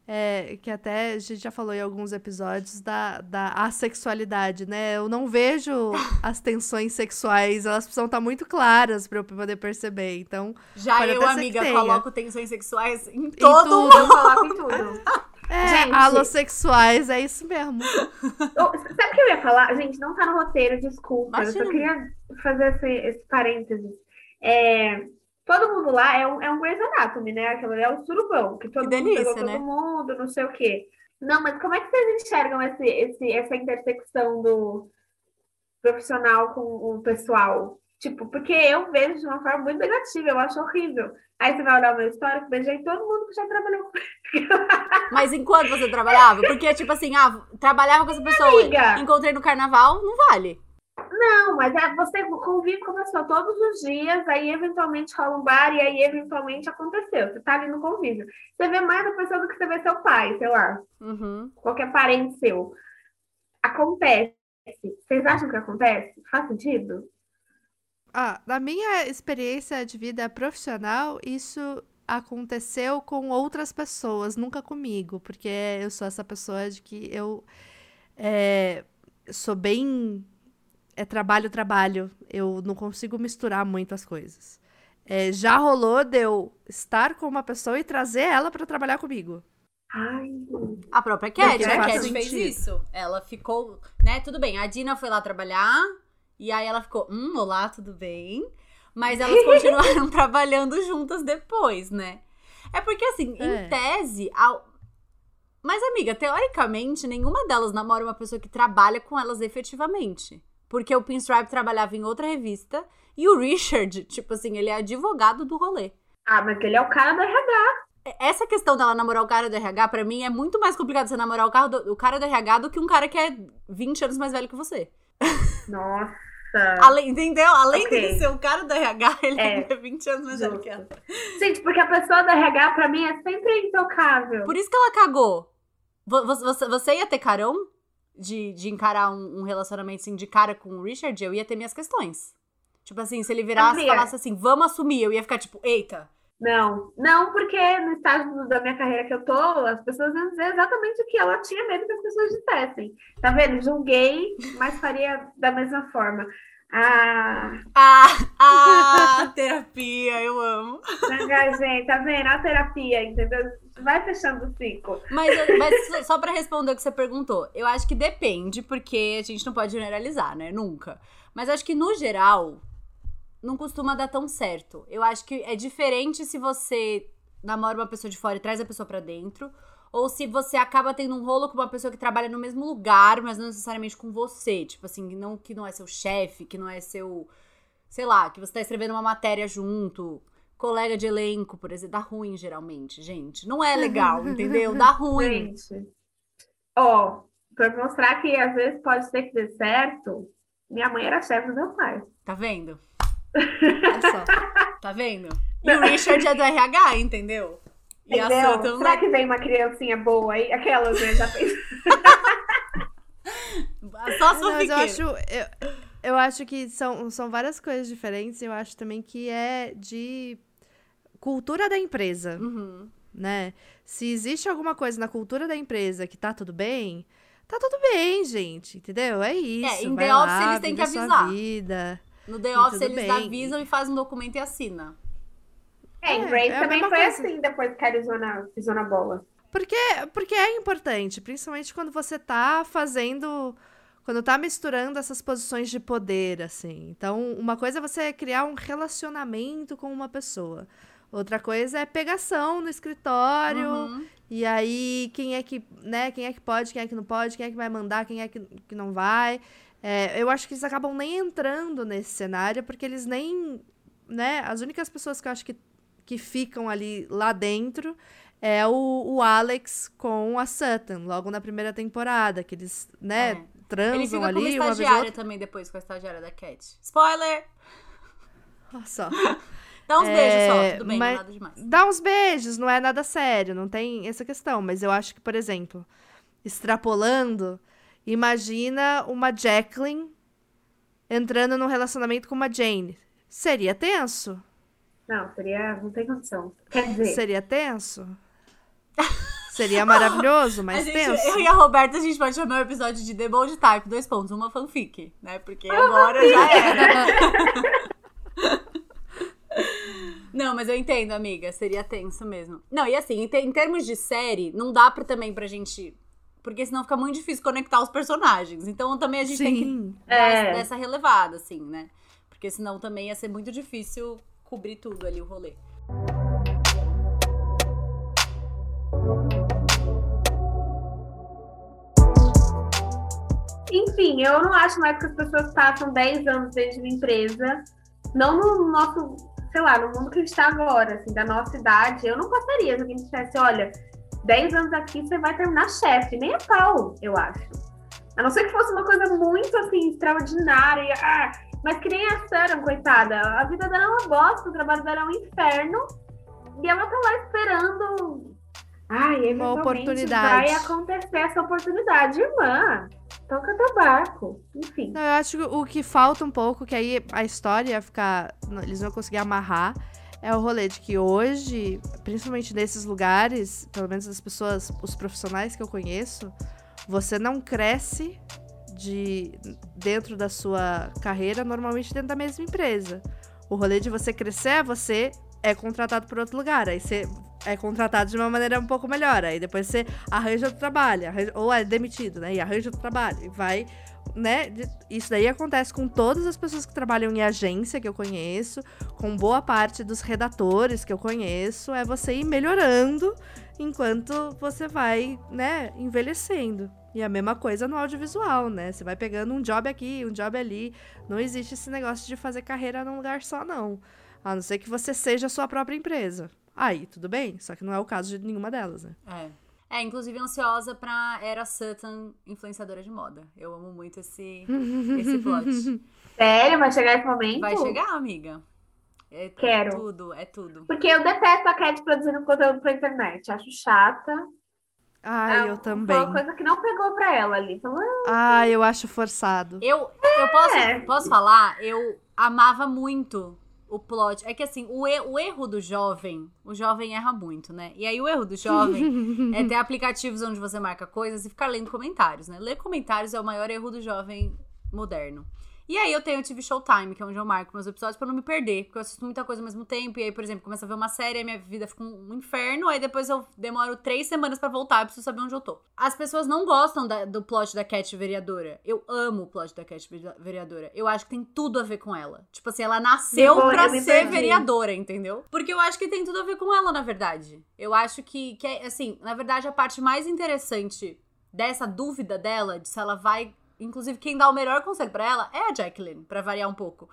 É, que até a gente já falou em alguns episódios da, da assexualidade, né? Eu não vejo as tensões sexuais, elas precisam estar muito claras para eu poder perceber. Então, já eu, amiga, coloco tensões sexuais em todo em tudo. Eu coloco em tudo. É, gente, alossexuais, é isso mesmo. sabe o que eu ia falar? Gente, não tá no roteiro, desculpa. Imagina. Eu só queria fazer esse, esse parênteses. É, todo mundo lá é um, é um Grey's Anatomy, né? Aquilo é o surubão, que todo que mundo delícia, pegou né? todo mundo, não sei o quê. Não, mas como é que vocês enxergam esse, esse, essa intersecção do profissional com o pessoal? Tipo, porque eu vejo de uma forma muito negativa, eu acho horrível. Aí você vai olhar o meu histórico, beijei todo mundo que já trabalhou. Mas enquanto você trabalhava? Porque, tipo assim, ah, trabalhava com essa pessoa, Amiga. encontrei no carnaval, não vale. Não, mas é, você convive com a pessoa todos os dias, aí eventualmente rola um bar e aí eventualmente aconteceu. Você tá ali no convívio. Você vê mais a pessoa do que você vê seu pai, sei lá. Uhum. Qualquer parente seu. Acontece. Vocês acham que acontece? Faz sentido? Ah, na minha experiência de vida profissional, isso aconteceu com outras pessoas, nunca comigo, porque eu sou essa pessoa de que eu é, sou bem. É trabalho, trabalho. Eu não consigo misturar muitas coisas. É, já rolou de eu estar com uma pessoa e trazer ela para trabalhar comigo. Ai. A própria Cat, a Cat fez isso. Ela ficou, né? Tudo bem, a Dina foi lá trabalhar, e aí ela ficou, hum, olá, tudo bem? Mas elas continuaram trabalhando juntas depois, né? É porque, assim, é. em tese. Ao... Mas, amiga, teoricamente, nenhuma delas namora uma pessoa que trabalha com elas efetivamente. Porque o Pinstripe trabalhava em outra revista e o Richard, tipo assim, ele é advogado do rolê. Ah, mas ele é o cara do RH. Essa questão dela namorar o cara do RH, para mim, é muito mais complicado você namorar o, carro do, o cara do RH do que um cara que é 20 anos mais velho que você. Nossa. Além, entendeu? Além okay. de ser o cara do RH, ele é, é 20 anos mais velho que ela. Gente, porque a pessoa do RH, pra mim, é sempre intocável. Por isso que ela cagou. Você, você ia ter carão de, de encarar um, um, relacionamento assim de cara com o Richard? Eu ia ter minhas questões. Tipo assim, se ele virasse e falasse assim, vamos assumir, eu ia ficar tipo, eita. Não, não, porque no estágio da minha carreira que eu tô, as pessoas iam dizer exatamente o que ela tinha medo que as pessoas dissessem. Tá vendo? Julguei, mas faria da mesma forma. Ah, ah, ah terapia, eu amo. Gente, tá vendo? A terapia, entendeu? Vai fechando o ciclo. Mas, mas só para responder o que você perguntou, eu acho que depende, porque a gente não pode generalizar, né? Nunca. Mas acho que no geral, não costuma dar tão certo. Eu acho que é diferente se você namora uma pessoa de fora e traz a pessoa para dentro, ou se você acaba tendo um rolo com uma pessoa que trabalha no mesmo lugar, mas não necessariamente com você. Tipo assim, não, que não é seu chefe, que não é seu. Sei lá, que você tá escrevendo uma matéria junto. Colega de elenco, por exemplo. Dá ruim, geralmente, gente. Não é legal, entendeu? Dá ruim. Gente, ó, pra mostrar que às vezes pode ser que dê certo, minha mãe era chefe do meu pai. Tá vendo? Olha só. Tá vendo? E o Richard é do RH, entendeu? E Entendeu? a Será que vem uma criancinha boa aí? Aquelas, né? Já fez. Só mas eu acho, eu, eu acho que são, são várias coisas diferentes. Eu acho também que é de cultura da empresa, uhum. né? Se existe alguma coisa na cultura da empresa que tá tudo bem, tá tudo bem, gente, entendeu? É isso. É, em The Office eles têm que avisar. Vida, no The Office eles bem. avisam e fazem um documento e assina. É, em Grace é, também foi coisa. assim, depois que a Arizona pisou na bola. Porque, porque é importante, principalmente quando você tá fazendo. Quando tá misturando essas posições de poder, assim. Então, uma coisa é você criar um relacionamento com uma pessoa. Outra coisa é pegação no escritório. Uhum. E aí, quem é que, né, quem é que pode, quem é que não pode, quem é que vai mandar, quem é que, que não vai. É, eu acho que eles acabam nem entrando nesse cenário, porque eles nem. Né, as únicas pessoas que eu acho que que ficam ali lá dentro é o, o Alex com a Sutton, logo na primeira temporada, que eles, né, é. transam Ele fica ali. Ele uma estagiária vez também depois, com a estagiária da Cat. Spoiler! Olha só. Dá uns é, beijos só, tudo bem, mas, nada demais. Dá uns beijos, não é nada sério, não tem essa questão. Mas eu acho que, por exemplo, extrapolando, imagina uma Jacqueline entrando num relacionamento com uma Jane. Seria tenso. Não, seria. Não tem condição. Quer dizer. Seria tenso? Seria maravilhoso, mas gente, tenso. Eu e a Roberta, a gente pode chamar o episódio de The Bold Type, dois pontos, uma fanfic, né? Porque agora já era. Não, mas eu entendo, amiga. Seria tenso mesmo. Não, e assim, em, te, em termos de série, não dá pra, também pra gente. Porque senão fica muito difícil conectar os personagens. Então também a gente Sim. tem que é. dar essa relevada, assim, né? Porque senão também ia ser muito difícil cobrir tudo ali o rolê. Enfim, eu não acho mais que as pessoas passam 10 anos dentro de uma empresa, não no nosso, sei lá, no mundo que a gente está agora, assim, da nossa idade. Eu não passaria se alguém dissesse, olha, 10 anos aqui você vai terminar chefe, nem a pau, eu acho. A não ser que fosse uma coisa muito, assim, extraordinária. Ah, mas que nem a coitada. A vida dela é uma bosta, o trabalho dela é um inferno. E ela tá lá esperando. Ai, uma oportunidade. vai acontecer essa oportunidade, irmã. Toca teu barco. Enfim. Não, eu acho que o que falta um pouco, que aí a história ia ficar. Eles vão conseguir amarrar. É o rolê de que hoje, principalmente nesses lugares, pelo menos as pessoas, os profissionais que eu conheço, você não cresce de dentro da sua carreira, normalmente dentro da mesma empresa. O rolê de você crescer é você é contratado por outro lugar. Aí você é contratado de uma maneira um pouco melhor. Aí depois você arranja outro trabalho, arranja, ou é demitido, né? E arranja outro trabalho. E vai, né? Isso daí acontece com todas as pessoas que trabalham em agência que eu conheço, com boa parte dos redatores que eu conheço. É você ir melhorando enquanto você vai, né, envelhecendo. E a mesma coisa no audiovisual, né? Você vai pegando um job aqui, um job ali. Não existe esse negócio de fazer carreira num lugar só, não. A não ser que você seja a sua própria empresa. Aí, tudo bem. Só que não é o caso de nenhuma delas, né? É. É, inclusive ansiosa pra Era Sutton, influenciadora de moda. Eu amo muito esse, esse plot. Sério? Vai chegar esse momento? Vai chegar, amiga. É Quero. tudo, é tudo. Porque eu detesto a Cat produzindo conteúdo pra internet. Acho chata. Ai, é, eu também. Foi uma coisa que não pegou pra ela ali. Então, ah, eu acho forçado. Eu, eu posso, é. posso falar? Eu amava muito o plot. É que assim, o, er, o erro do jovem, o jovem erra muito, né? E aí o erro do jovem é ter aplicativos onde você marca coisas e ficar lendo comentários, né? Ler comentários é o maior erro do jovem moderno. E aí eu tenho o TV Showtime, que é onde eu marco meus episódios pra não me perder, porque eu assisto muita coisa ao mesmo tempo. E aí, por exemplo, começo a ver uma série, aí minha vida fica um inferno, aí depois eu demoro três semanas pra voltar, eu preciso saber onde eu tô. As pessoas não gostam da- do plot da Cat Vereadora. Eu amo o plot da Cat Vere- Vereadora. Eu acho que tem tudo a ver com ela. Tipo assim, ela nasceu Depois pra ser vereadora, entendeu? Porque eu acho que tem tudo a ver com ela, na verdade. Eu acho que, que é, assim, na verdade, a parte mais interessante dessa dúvida dela, de se ela vai. Inclusive, quem dá o melhor conselho pra ela é a Jacqueline, pra variar um pouco.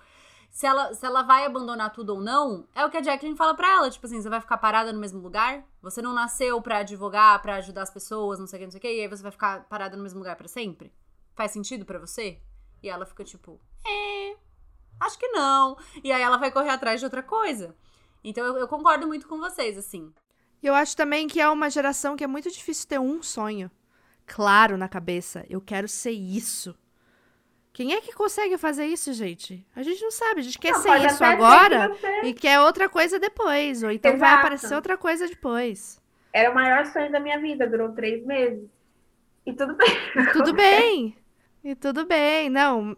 Se ela, se ela vai abandonar tudo ou não, é o que a Jacqueline fala pra ela. Tipo assim, você vai ficar parada no mesmo lugar? Você não nasceu pra advogar, pra ajudar as pessoas, não sei o que, não sei o que, e aí você vai ficar parada no mesmo lugar pra sempre? Faz sentido pra você? E ela fica tipo, é, acho que não. E aí ela vai correr atrás de outra coisa. Então eu, eu concordo muito com vocês, assim. E eu acho também que é uma geração que é muito difícil ter um sonho claro na cabeça. Eu quero ser isso. Quem é que consegue fazer isso, gente? A gente não sabe. A gente quer Não, ser isso agora que você- e quer outra coisa depois. Ou então vai Exato. aparecer outra coisa depois. Era o maior sonho da minha vida, durou três meses. E tudo bem. Tudo bem. E tudo bem. Não,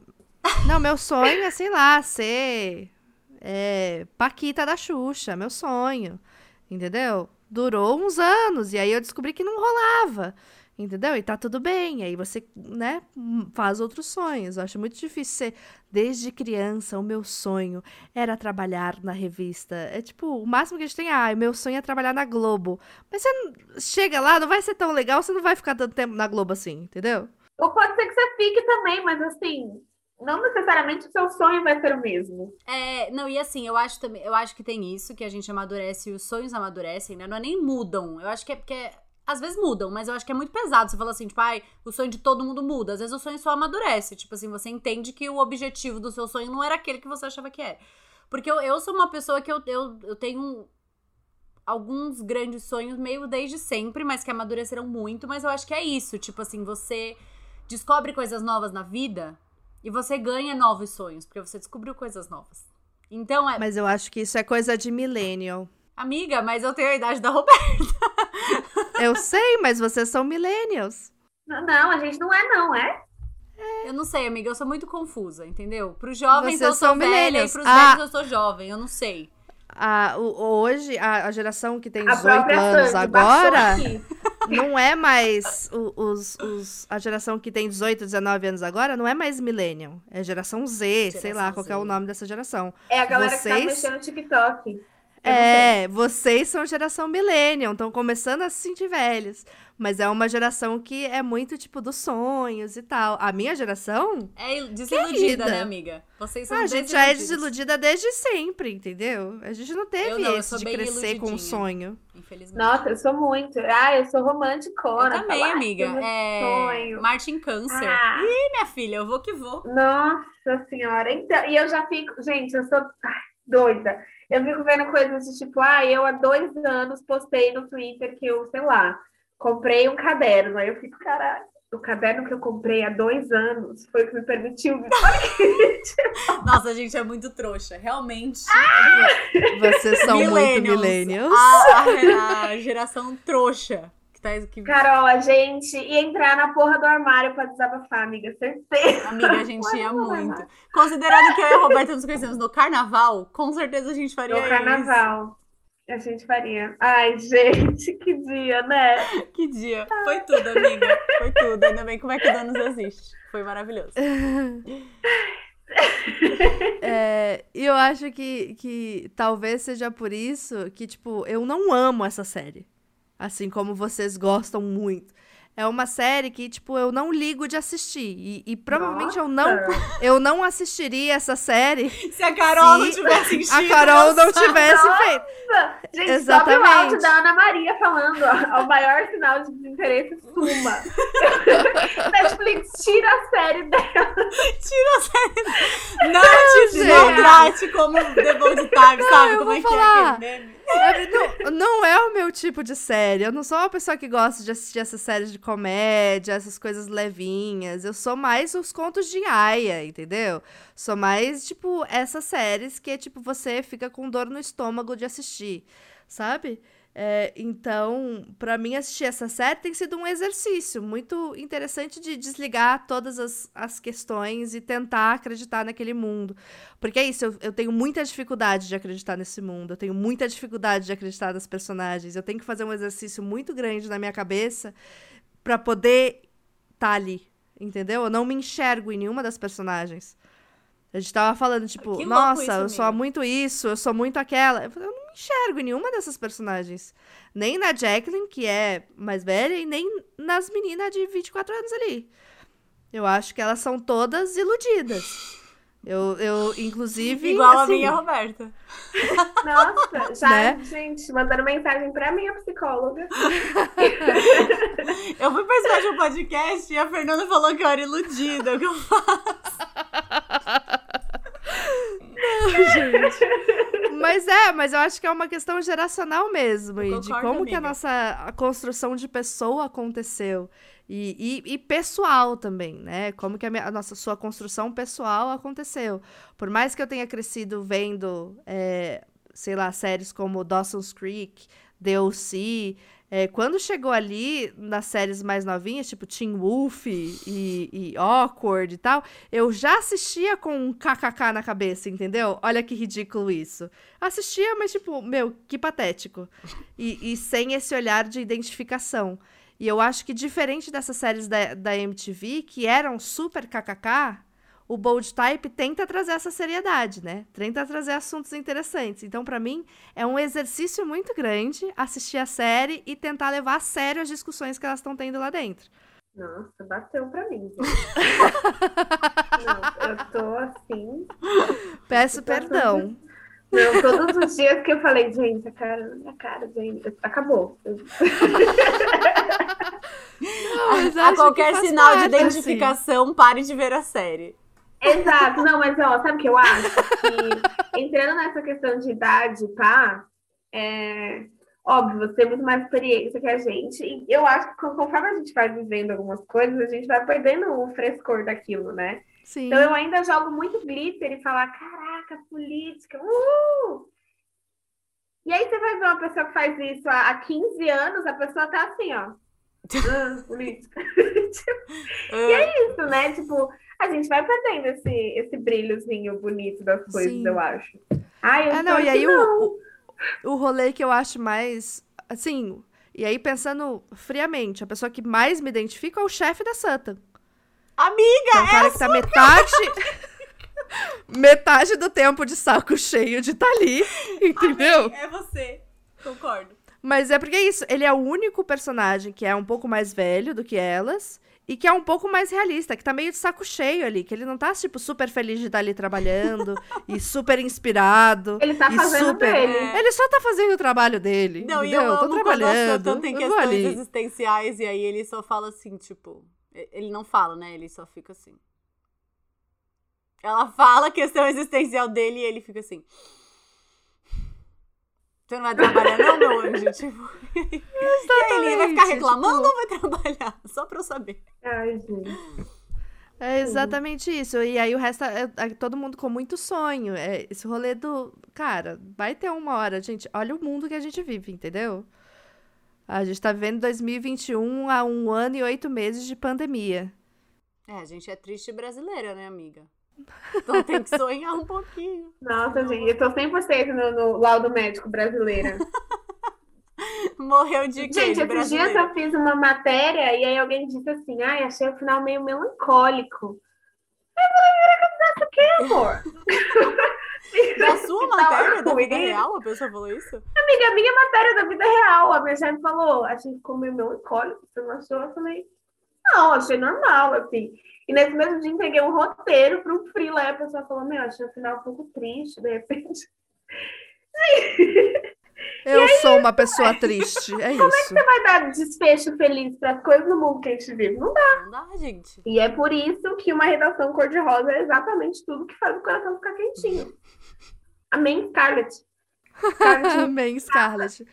não meu sonho é, sei lá, ser é, Paquita da Xuxa. Meu sonho. Entendeu? Durou uns anos. E aí eu descobri que não rolava. Entendeu? E tá tudo bem. Aí você, né, faz outros sonhos. Eu acho muito difícil ser. Desde criança, o meu sonho era trabalhar na revista. É tipo, o máximo que a gente tem, ah, meu sonho é trabalhar na Globo. Mas você não- chega lá, não vai ser tão legal, você não vai ficar tanto tempo na Globo assim, entendeu? Ou pode ser que você fique também, mas assim, não necessariamente o seu sonho vai ser o mesmo. É, não, e assim, eu acho também, eu acho que tem isso, que a gente amadurece e os sonhos amadurecem, né? Não é nem mudam. Eu acho que é porque. Às vezes mudam, mas eu acho que é muito pesado. Você fala assim, tipo, ai, o sonho de todo mundo muda. Às vezes o sonho só amadurece. Tipo assim, você entende que o objetivo do seu sonho não era aquele que você achava que era. Porque eu, eu sou uma pessoa que eu, eu, eu tenho alguns grandes sonhos meio desde sempre, mas que amadureceram muito. Mas eu acho que é isso. Tipo assim, você descobre coisas novas na vida e você ganha novos sonhos, porque você descobriu coisas novas. Então, é, Mas eu acho que isso é coisa de millennial. amiga, mas eu tenho a idade da Roberta. Eu sei, mas vocês são millennials. Não, a gente não é, não, é? Eu não sei, amiga, eu sou muito confusa, entendeu? Pros jovens Vocês eu sou velha, e millennials. pros Ah. velhos eu sou jovem, eu não sei. A, hoje, a, a geração que tem A 18 própria anos Sandy agora não é mais o- os, os, a geração que tem 18, 19 anos agora, não é mais millennial. É geração Z, sei lá Geração qual que é o Z. nome dessa geração. É a galera que tá Vocês- mexendo no TikTok. Eu É, vocês são geração millennial, estão começando a se sentir velhos. Mas é uma geração que é muito, tipo, dos sonhos e tal. A minha geração, É desiludida, Querida. né, amiga? Vocês são a gente já é desiludida desde sempre, entendeu? A gente não teve Eu não, eu esse de crescer com um sonho. Infelizmente. Nossa, eu sou muito. Ah, eu sou romanticona. eu também, Falar, amiga. É... sonho. Martin Câncer. Ah. Ih, minha filha, eu vou que vou. Nossa senhora. Então, e eu já fico, gente, eu sou ai, doida. Eu fico vendo coisas de tipo, ah, eu há dois anos postei no Twitter que eu, sei lá, comprei um caderno. Aí eu fico, caralho, o caderno que eu comprei há dois anos foi o que me permitiu. Nossa, a gente é muito trouxa, realmente. Vocês são muito Millennials. millennials. A, a- a geração trouxa. Tá, que, Carol, a gente ia entrar na porra do armário pra desabafar, amiga, certeza. amiga, a gente ia muito. Considerando que eu e a Roberta nos conhecemos no carnaval, com certeza a gente faria No isso. carnaval. A gente faria. Ai, gente, que dia, né? Que dia. Foi tudo, amiga. Foi tudo. Ainda bem que o McDonald's existe. Foi maravilhoso. É, e eu acho que, que talvez seja por isso que, tipo, eu não amo essa série. Assim como vocês gostam muito. É uma série que, tipo, eu não ligo de assistir. E, e provavelmente eu não, eu não assistiria essa série Se a Carol Se não tivesse enchido. a Carol não nossa- tivesse Nossa. feito. Gente, sobe o Exatamente. áudio da Ana Maria falando, ó, ao maior sinal de desinteresse, suma. Netflix, tira a série dela. Tira a série. Não, te, não gente. trate como The Bold Time, sabe? eu Como é vou que é falar. aquele meme? É, Não, é o meu tipo de série. Eu não sou uma pessoa que gosta de assistir essas séries de comédia, essas coisas levinhas. Eu sou mais os contos de Aya, entendeu? Sou mais, tipo, essas séries que, tipo, você fica com dor no estômago de assistir, sabe? É, então, para mim, assistir essa série tem sido um exercício muito interessante de desligar todas as, as questões e tentar acreditar naquele mundo. Porque é isso, eu, eu tenho muita dificuldade de acreditar nesse mundo, eu tenho muita dificuldade de acreditar nas personagens, eu tenho que fazer um exercício muito grande na minha cabeça para poder estar tá ali, entendeu? Eu não me enxergo em nenhuma das personagens. A gente tava falando, tipo, nossa, isso, eu sou muito isso, eu sou muito aquela. Eu, falei, eu não me enxergo em nenhuma dessas personagens. Nem na Jacqueline, que é mais velha, e nem nas meninas de 24 anos ali. Eu acho que elas são todas iludidas. Eu, eu inclusive. Igual assim, a minha Roberta. Nossa, já, né? gente, mandando mensagem pra minha psicóloga. eu fui participar de um podcast e a Fernanda falou que eu era iludida. O que eu faço? Não, gente. Mas é, mas eu acho que é uma questão geracional mesmo. e de como amiga. que a nossa a construção de pessoa aconteceu. E, e, e, pessoal também, né? Como que a, minha, a, nossa sua construção pessoal aconteceu. Por mais que eu tenha crescido vendo, é, sei lá, séries como Dawson's Creek, The O.C., é, quando chegou ali nas séries mais novinhas, tipo Teen Wolf e, e, Awkward e tal, eu já assistia com um kkk na cabeça, entendeu? Olha que ridículo isso. Assistia, mas tipo, meu, que patético. E, e sem esse olhar de identificação. E eu acho que diferente dessas séries da, da MTV, que eram super kkk, o Bold Type tenta trazer essa seriedade, né? Tenta trazer assuntos interessantes. Então, para mim, é um exercício muito grande assistir a série e tentar levar a sério as discussões que elas estão tendo lá dentro. Nossa, bateu pra mim. Não, eu tô assim. Peço perdão. Não, todos os dias que eu falei, gente, a cara, a cara, gente, acabou. Não, a qualquer sinal parte, de assim. identificação, assim. pare de ver a série. Exato, não, mas ó, sabe o que eu acho? Que entrando nessa questão de idade, tá? É, óbvio, você tem muito mais experiência que a gente. E eu acho que conforme a gente vai vivendo algumas coisas, a gente vai perdendo o frescor daquilo, né? Sim. Então eu ainda jogo muito glitter e falar, caraca, política, uh! E aí você vai ver uma pessoa que faz isso há 15 anos, a pessoa tá assim, ó. Ah, política. e é isso, né? Tipo, a gente vai perdendo esse, esse brilhozinho bonito das coisas, Sim. eu acho. Ai, eu ah, não, e aí não. O, o rolê que eu acho mais. Assim, e aí pensando friamente, a pessoa que mais me identifica é o chefe da Santa. Amiga, é um cara é que tá metade. metade do tempo de saco cheio de tá ali, entendeu? Amiga, é você. Concordo. Mas é porque é isso, ele é o único personagem que é um pouco mais velho do que elas e que é um pouco mais realista, que tá meio de saco cheio ali, que ele não tá, tipo, super feliz de estar ali trabalhando e super inspirado. Ele tá fazendo super... dele. Ele só tá fazendo o trabalho dele. Não, entendeu? e eu amo tô trabalhando. Quando tem questões ali. existenciais e aí ele só fala assim, tipo. Ele não fala, né? Ele só fica assim. Ela fala a questão existencial dele e ele fica assim. Você não vai trabalhar, não, meu anjo? Tipo. Exatamente. E aí, ele vai ficar reclamando tipo... ou vai trabalhar? Só pra eu saber. Ai, gente. É exatamente isso. E aí o resto é, é, todo mundo com muito sonho. É esse rolê do. Cara, vai ter uma hora, gente. Olha o mundo que a gente vive, entendeu? A gente tá vivendo 2021 há um ano e oito meses de pandemia. É, a gente é triste brasileira, né, amiga? Então tem que sonhar um pouquinho. Nossa, gente, eu tô 100% no, no laudo médico brasileira. Morreu de quê? Gente, esses dias eu fiz uma matéria e aí alguém disse assim: ai, achei o final meio melancólico. Eu falei, o quê, amor? Da sua matéria da vida real, a pessoa falou isso? Amiga, minha matéria da vida real. A minha chefe falou, achei que ficou meio melancólico, você não achou? Eu falei, não, achei normal, assim. E nesse mesmo dia entreguei um roteiro para um freela e a pessoa falou, meu, achei o final um pouco triste, de repente. Eu aí, sou uma pessoa triste, é como isso. Como é que você vai dar desfecho feliz para as coisas no mundo que a gente vive? Não dá. Não dá, gente. E é por isso que uma redação cor-de-rosa é exatamente tudo que faz o coração ficar quentinho. Amém, Scarlett. Scarlett. Amém, Scarlett.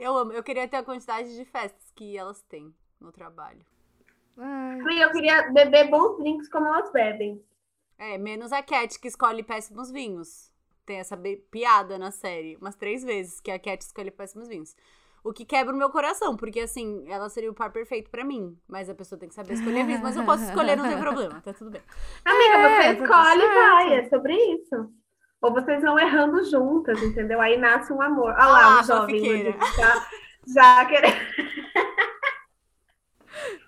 eu amo. Eu queria ter a quantidade de festas que elas têm no trabalho. Ai. Eu queria beber bons drinks como elas bebem. É, menos a Cat que escolhe péssimos vinhos. tem essa piada na série, umas três vezes, que a Cat escolhe péssimos vinhos. O que quebra o meu coração, porque assim, ela seria o par perfeito pra mim. Mas a pessoa tem que saber escolher vinhos. Mas eu posso escolher, não tem problema, tá tudo bem. Amiga, é, você escolhe e vai, é sobre isso. Ou vocês vão errando juntas, entendeu? Aí nasce um amor. Olha lá, ah, um jovem já, já querendo.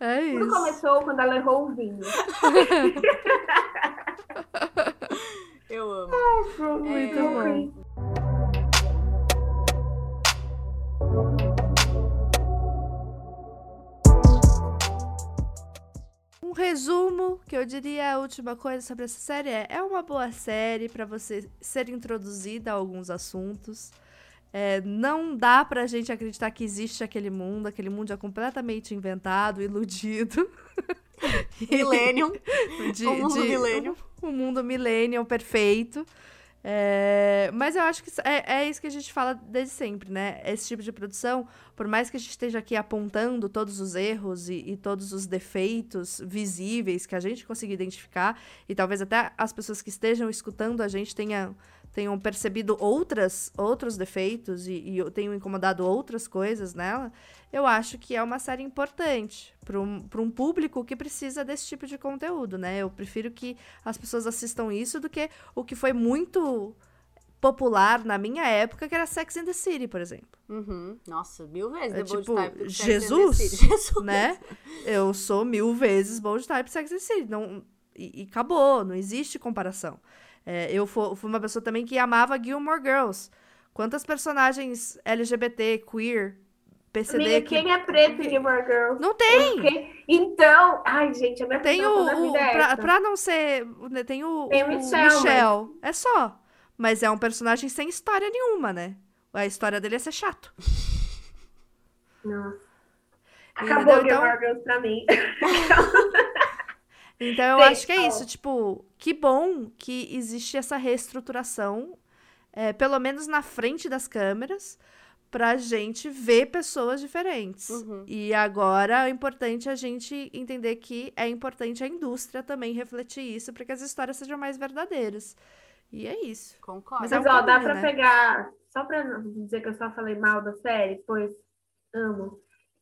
É isso. Tudo começou quando ela errou o vinho. Eu amo. Muito é, bom. Um resumo que eu diria a última coisa sobre essa série é: é uma boa série para você ser introduzida a alguns assuntos. É, não dá pra gente acreditar que existe aquele mundo, aquele mundo é completamente inventado, iludido. Millennium. De, o mundo de, millennium. O, o mundo millennium perfeito. É, mas eu acho que é, é isso que a gente fala desde sempre, né? Esse tipo de produção, por mais que a gente esteja aqui apontando todos os erros e, e todos os defeitos visíveis que a gente consiga identificar, e talvez até as pessoas que estejam escutando a gente tenham tenham percebido outras, outros defeitos e, e tenham incomodado outras coisas nela, eu acho que é uma série importante para um, um público que precisa desse tipo de conteúdo, né? Eu prefiro que as pessoas assistam isso do que o que foi muito popular na minha época, que era Sex and the City, por exemplo. Uhum. Nossa, mil vezes é, tipo, type Jesus, Jesus, né? Eu sou mil vezes bold type Sex and the City. Não, e, e acabou, não existe comparação. É, eu fui uma pessoa também que amava Gilmore Girls. Quantas personagens LGBT, queer, PCD. Amiga, que... quem é preto em Gilmore Girls? Não tem! Então, ai, gente, a minha tem o, o é pra, pra, não ser. Né, tem o, tem o Michel. Michel. Mas... É só. Mas é um personagem sem história nenhuma, né? A história dele é ser chato. Nossa. Acabou então, Gilmore Girls pra mim. Então eu acho que é isso, tipo, que bom que existe essa reestruturação, é, pelo menos na frente das câmeras, pra gente ver pessoas diferentes. Uhum. E agora é importante a gente entender que é importante a indústria também refletir isso para que as histórias sejam mais verdadeiras. E é isso. Concordo. Mas, Mas é ó, dá pra né? pegar. Só pra não dizer que eu só falei mal da série, pois amo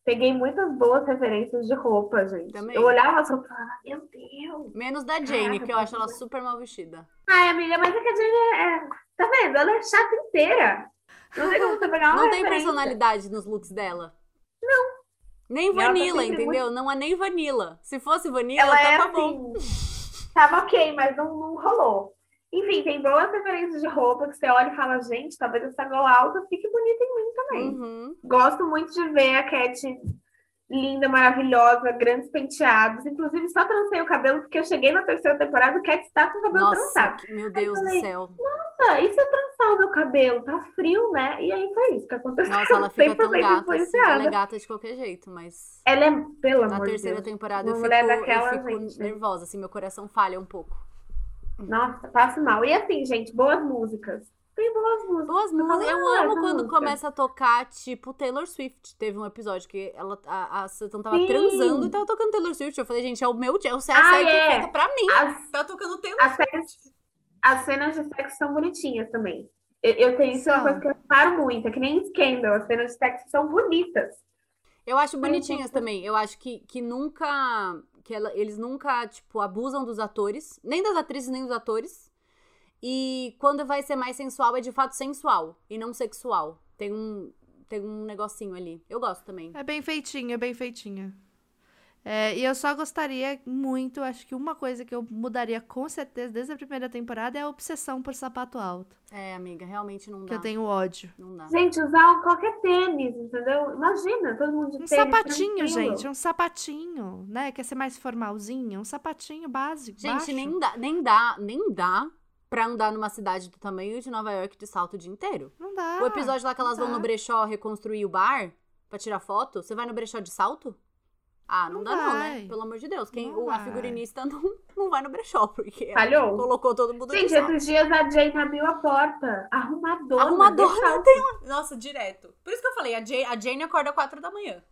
peguei muitas boas referências de roupa, gente. Também. Eu olhava as roupas e falava, meu Deus. Menos da Jane, que eu acho ela super mal vestida. Ai, amiga, mas é que a Jane é. Tá vendo? Ela é chata inteira. Não tem como você pegar uma Não tem personalidade nos looks dela. Não. Nem tá vanilla, entendeu? Muito... Não é nem vanilla. Se fosse vanilla, ela tava é bom. Assim, tava ok, mas não, não rolou. Enfim, tem boas referências de roupa que você olha e fala, gente, talvez essa gola alta fique bonita em mim também. Uhum. Gosto muito de ver a Cat linda, maravilhosa, grandes penteados. Inclusive, só trancei o cabelo porque eu cheguei na terceira temporada e o Cat está com o cabelo Nossa, trançado. Meu Deus falei, do céu. Nossa, e se eu trançar o meu cabelo? Tá frio, né? E aí foi isso que aconteceu. Nossa, ela fica tão gata, assim, ela é gata de qualquer jeito, mas... Ela é, pelo amor Na terceira Deus, temporada eu fico, daquela, eu fico gente, nervosa, assim, meu coração falha um pouco. Nossa, passo mal. E assim, gente, boas músicas. Tem boas músicas. Boas músicas. Eu amo quando começa a tocar, tipo, Taylor Swift. Teve um episódio que ela, a, a Sutton tava Sim. transando e tava tocando Taylor Swift. Eu falei, gente, é o meu dia. É a série ah, é. feita pra mim. As, tá tocando Taylor as Swift. Cenas, as cenas de sexo são bonitinhas também. Eu, eu tenho isso, é uma coisa que eu reparo muito. É que nem Scandal. As cenas de sexo são bonitas. Eu acho bonitinhas também. Eu acho que, que nunca que ela, eles nunca, tipo, abusam dos atores, nem das atrizes, nem dos atores. E quando vai ser mais sensual, é de fato sensual e não sexual. Tem um, tem um negocinho ali. Eu gosto também. É bem feitinha, é bem feitinha. É, e eu só gostaria muito, acho que uma coisa que eu mudaria com certeza desde a primeira temporada é a obsessão por sapato alto. É, amiga, realmente não dá. Que eu tenho ódio. Não dá. Gente, usar qualquer tênis, entendeu? Imagina, todo mundo de um tênis. Um sapatinho, tranquilo. gente, um sapatinho, né? Quer ser mais formalzinho? Um sapatinho básico. Gente, baixo. nem dá, nem dá, nem dá pra andar numa cidade do tamanho de Nova York de salto o dia inteiro. Não dá. O episódio lá que elas vão no brechó reconstruir o bar pra tirar foto, você vai no brechó de salto? Ah, não, não dá vai. não, né? Pelo amor de Deus. Quem, o, a figurinista não, não vai no brechó, porque Falhou. colocou todo mundo Gente, esses dias a Jane abriu a porta. Arrumadora. Arrumadora tem uma... Nossa, direto. Por isso que eu falei, a Jane, a Jane acorda às quatro da manhã.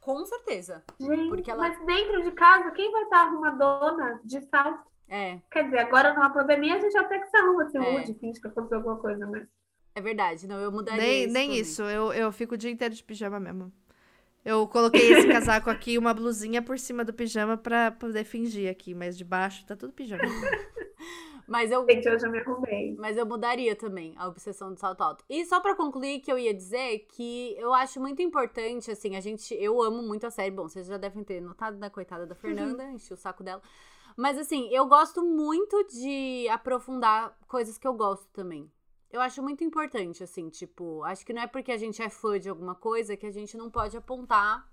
Com certeza. Gente, porque ela... mas dentro de casa, quem vai estar arrumadona de salto? É. Quer dizer, agora numa pandemia a gente até que se arruma, se É. mude, finge que aconteceu alguma coisa, mas. É verdade, não, eu mudaria Nem, isso nem também. isso, eu, eu fico o dia inteiro de pijama mesmo. Eu coloquei esse casaco aqui e uma blusinha por cima do pijama pra poder fingir aqui, mas de baixo tá tudo pijama. Mas eu, Gente, hoje eu me arrumei. mas eu mudaria também a obsessão do salto alto. E só pra concluir que eu ia dizer que eu acho muito importante, assim, a gente, eu amo muito a série. Bom, vocês já devem ter notado, né, coitada da Fernanda, enchi o saco dela. Mas assim, eu gosto muito de aprofundar coisas que eu gosto também. Eu acho muito importante, assim, tipo, acho que não é porque a gente é fã de alguma coisa que a gente não pode apontar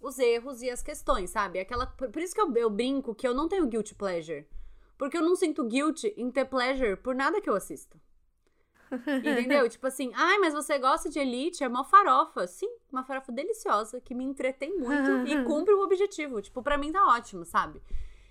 os erros e as questões, sabe? Aquela, por isso que eu, eu brinco que eu não tenho guilty pleasure. Porque eu não sinto guilt em ter pleasure por nada que eu assisto. Entendeu? tipo assim, ai, mas você gosta de Elite? É uma farofa. Sim, uma farofa deliciosa que me entretém muito e cumpre o objetivo. Tipo, pra mim tá ótimo, sabe?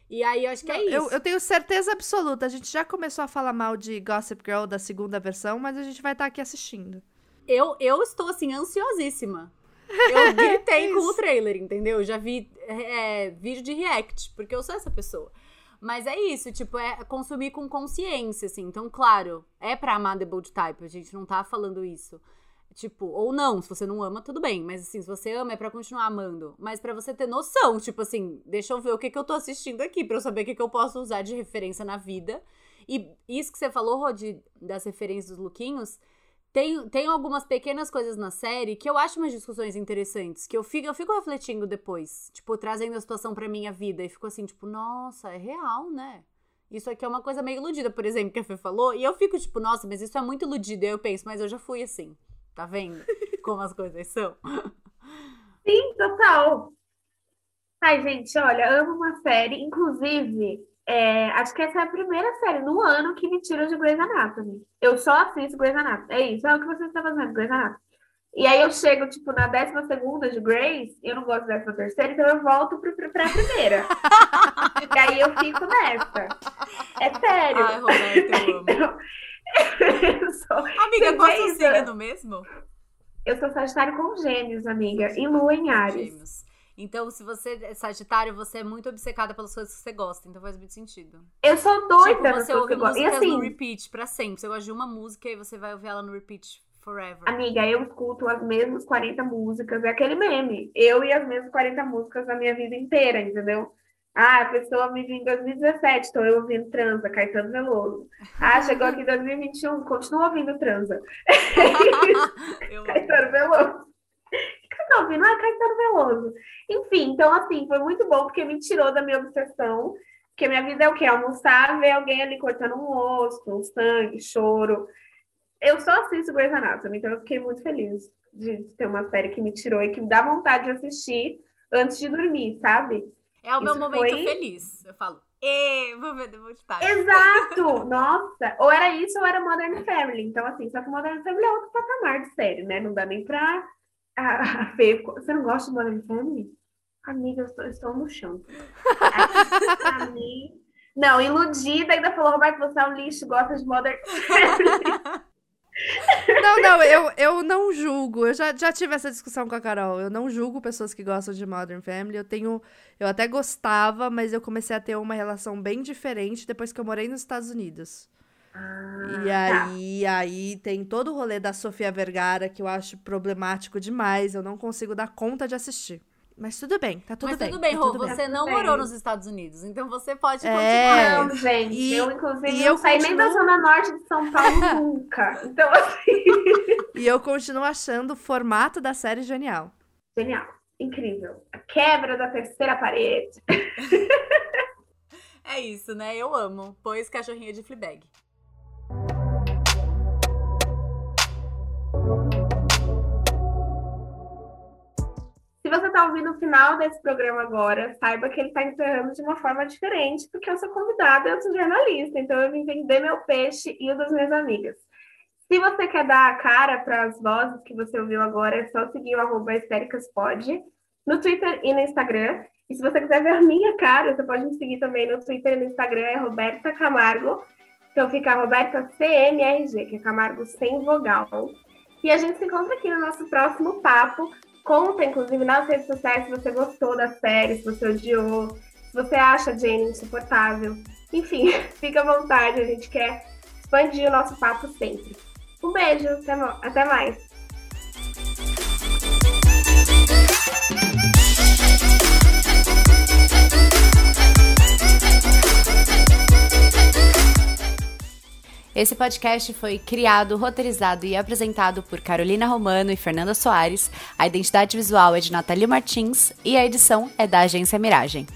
E aí eu acho que é isso. Eu, eu tenho certeza absoluta, a gente já começou a falar mal de Gossip Girl da segunda versão, mas a gente vai estar aqui assistindo. Eu, eu estou, assim, ansiosíssima. Eu gritei com o trailer, entendeu? Já vi é, vídeo de react, porque eu sou essa pessoa. Mas é isso, tipo, é consumir com consciência, assim. Então, claro, é pra amar The Bold Type, a gente não tá falando isso. Tipo, ou não, se você não ama, tudo bem. Mas assim, se você ama, é pra continuar amando. Mas pra você ter noção, tipo assim, deixa eu ver o que, que eu tô assistindo aqui, pra eu saber o que, que eu posso usar de referência na vida. E isso que você falou, Rod, das referências dos lookinhos, tem, tem algumas pequenas coisas na série que eu acho umas discussões interessantes, que eu fico, eu fico refletindo depois, tipo, trazendo a situação pra minha vida, e fico assim, tipo, nossa, é real, né? Isso aqui é uma coisa meio iludida, por exemplo, que a Fê falou, e eu fico tipo, nossa, mas isso é muito iludido, e eu penso, mas eu já fui assim, tá vendo? Como as coisas são. Sim, total. Ai, gente, olha, amo uma série. Inclusive, é, acho que essa é a primeira série no ano que me tira de Grey's Anatomy. Eu só assisto Grey's Anatomy. É isso, é o que você está fazendo, Grey's Anatomy. E aí eu chego, tipo, na décima segunda de Grey's, eu não gosto da décima terceira, então eu volto pro, pro, pra primeira. e aí eu fico nessa. É sério. Ai, Roberto, eu amo. Então, sou, Amiga, qual é o signo mesmo? eu sou Sagitário com gêmeos, amiga, e lua em Ares. Gêmeos. Então, se você é Sagitário, você é muito obcecada pelas coisas que você gosta, então faz muito sentido. Eu sou doida tipo, você ouve gosto. E músicas no assim, repeat pra sempre. Você gosta de uma música e você vai ouvir ela no repeat forever. amiga, eu escuto as mesmas 40 músicas, é aquele meme. Eu e as mesmas 40 músicas a minha vida inteira, entendeu? Ah, a pessoa me viu em 2017, estou eu ouvindo Transa, Caetano Veloso. Ah, chegou aqui em 2021, continua ouvindo Transa. Caetano Veloso. O que você tá ouvindo? Ah, Caetano Veloso. Enfim, então assim, foi muito bom porque me tirou da minha obsessão. Porque minha vida é o quê? Almoçar, ver alguém ali cortando um osso, um sangue, choro. Eu só assisto Grey's Anatomy, então eu fiquei muito feliz de ter uma série que me tirou e que me dá vontade de assistir antes de dormir, sabe? É o meu Isso momento foi- feliz. Eu falo, ê, vou ver Bold Type. Exato! Nossa! Ou era isso ou era Modern Family. Então, assim, só que Modern Family é outro patamar de série, né? Não dá nem pra. A Fê, você não gosta de Modern Family? Amiga, eu estou, eu estou no chão. Aqui, pra mim. Não, iludida, ainda falou, Roberto, você é um lixo, gosta de Modern Family. Não, não, eu, eu não julgo. Eu já, já tive essa discussão com a Carol. Eu não julgo pessoas que gostam de Modern Family. Eu tenho. Eu até gostava, mas eu comecei a ter uma relação bem diferente depois que eu morei nos Estados Unidos. E tá. aí, aí tem todo o rolê da Sofia Vergara que eu acho problemático demais. Eu não consigo dar conta de assistir. Mas tudo bem, tá tudo Mas bem. tudo bem, tá Rô, tudo bem. você não morou bem. nos Estados Unidos, então você pode É. continuar. Não, gente, E- eu inclusive e não eu saí nem da continuo- Zona Norte de São Paulo nunca. Então, assim, E eu continuo achando o formato da série genial. genial, incrível. A quebra da terceira parede. É isso, né? Eu amo. Pois cachorrinha de Fleabag. Você está ouvindo o final desse programa agora, saiba que ele está encerrando de uma forma diferente, porque eu sou convidada, eu sou jornalista, então eu vim vender meu peixe e o das minhas amigas. Se você quer dar a cara para as vozes que você ouviu agora, é só seguir o arroba histéricaspod no Twitter e no Instagram. E se você quiser ver a minha cara, você pode me seguir também no Twitter e no Instagram, é Roberta Camargo. Então fica Roberta CMRG, que é Camargo sem vogal. E a gente se encontra aqui no nosso próximo papo. Conta, inclusive, nas redes sociais se você gostou da série, se você odiou, se você acha a Jane insuportável. Enfim, fica à vontade, a gente quer expandir o nosso papo sempre. Um beijo, até, mais! Esse podcast foi criado, roteirizado e apresentado por Carolina Romano e Fernanda Soares. A identidade visual é de Natália Martins e a edição é da Agência Miragem.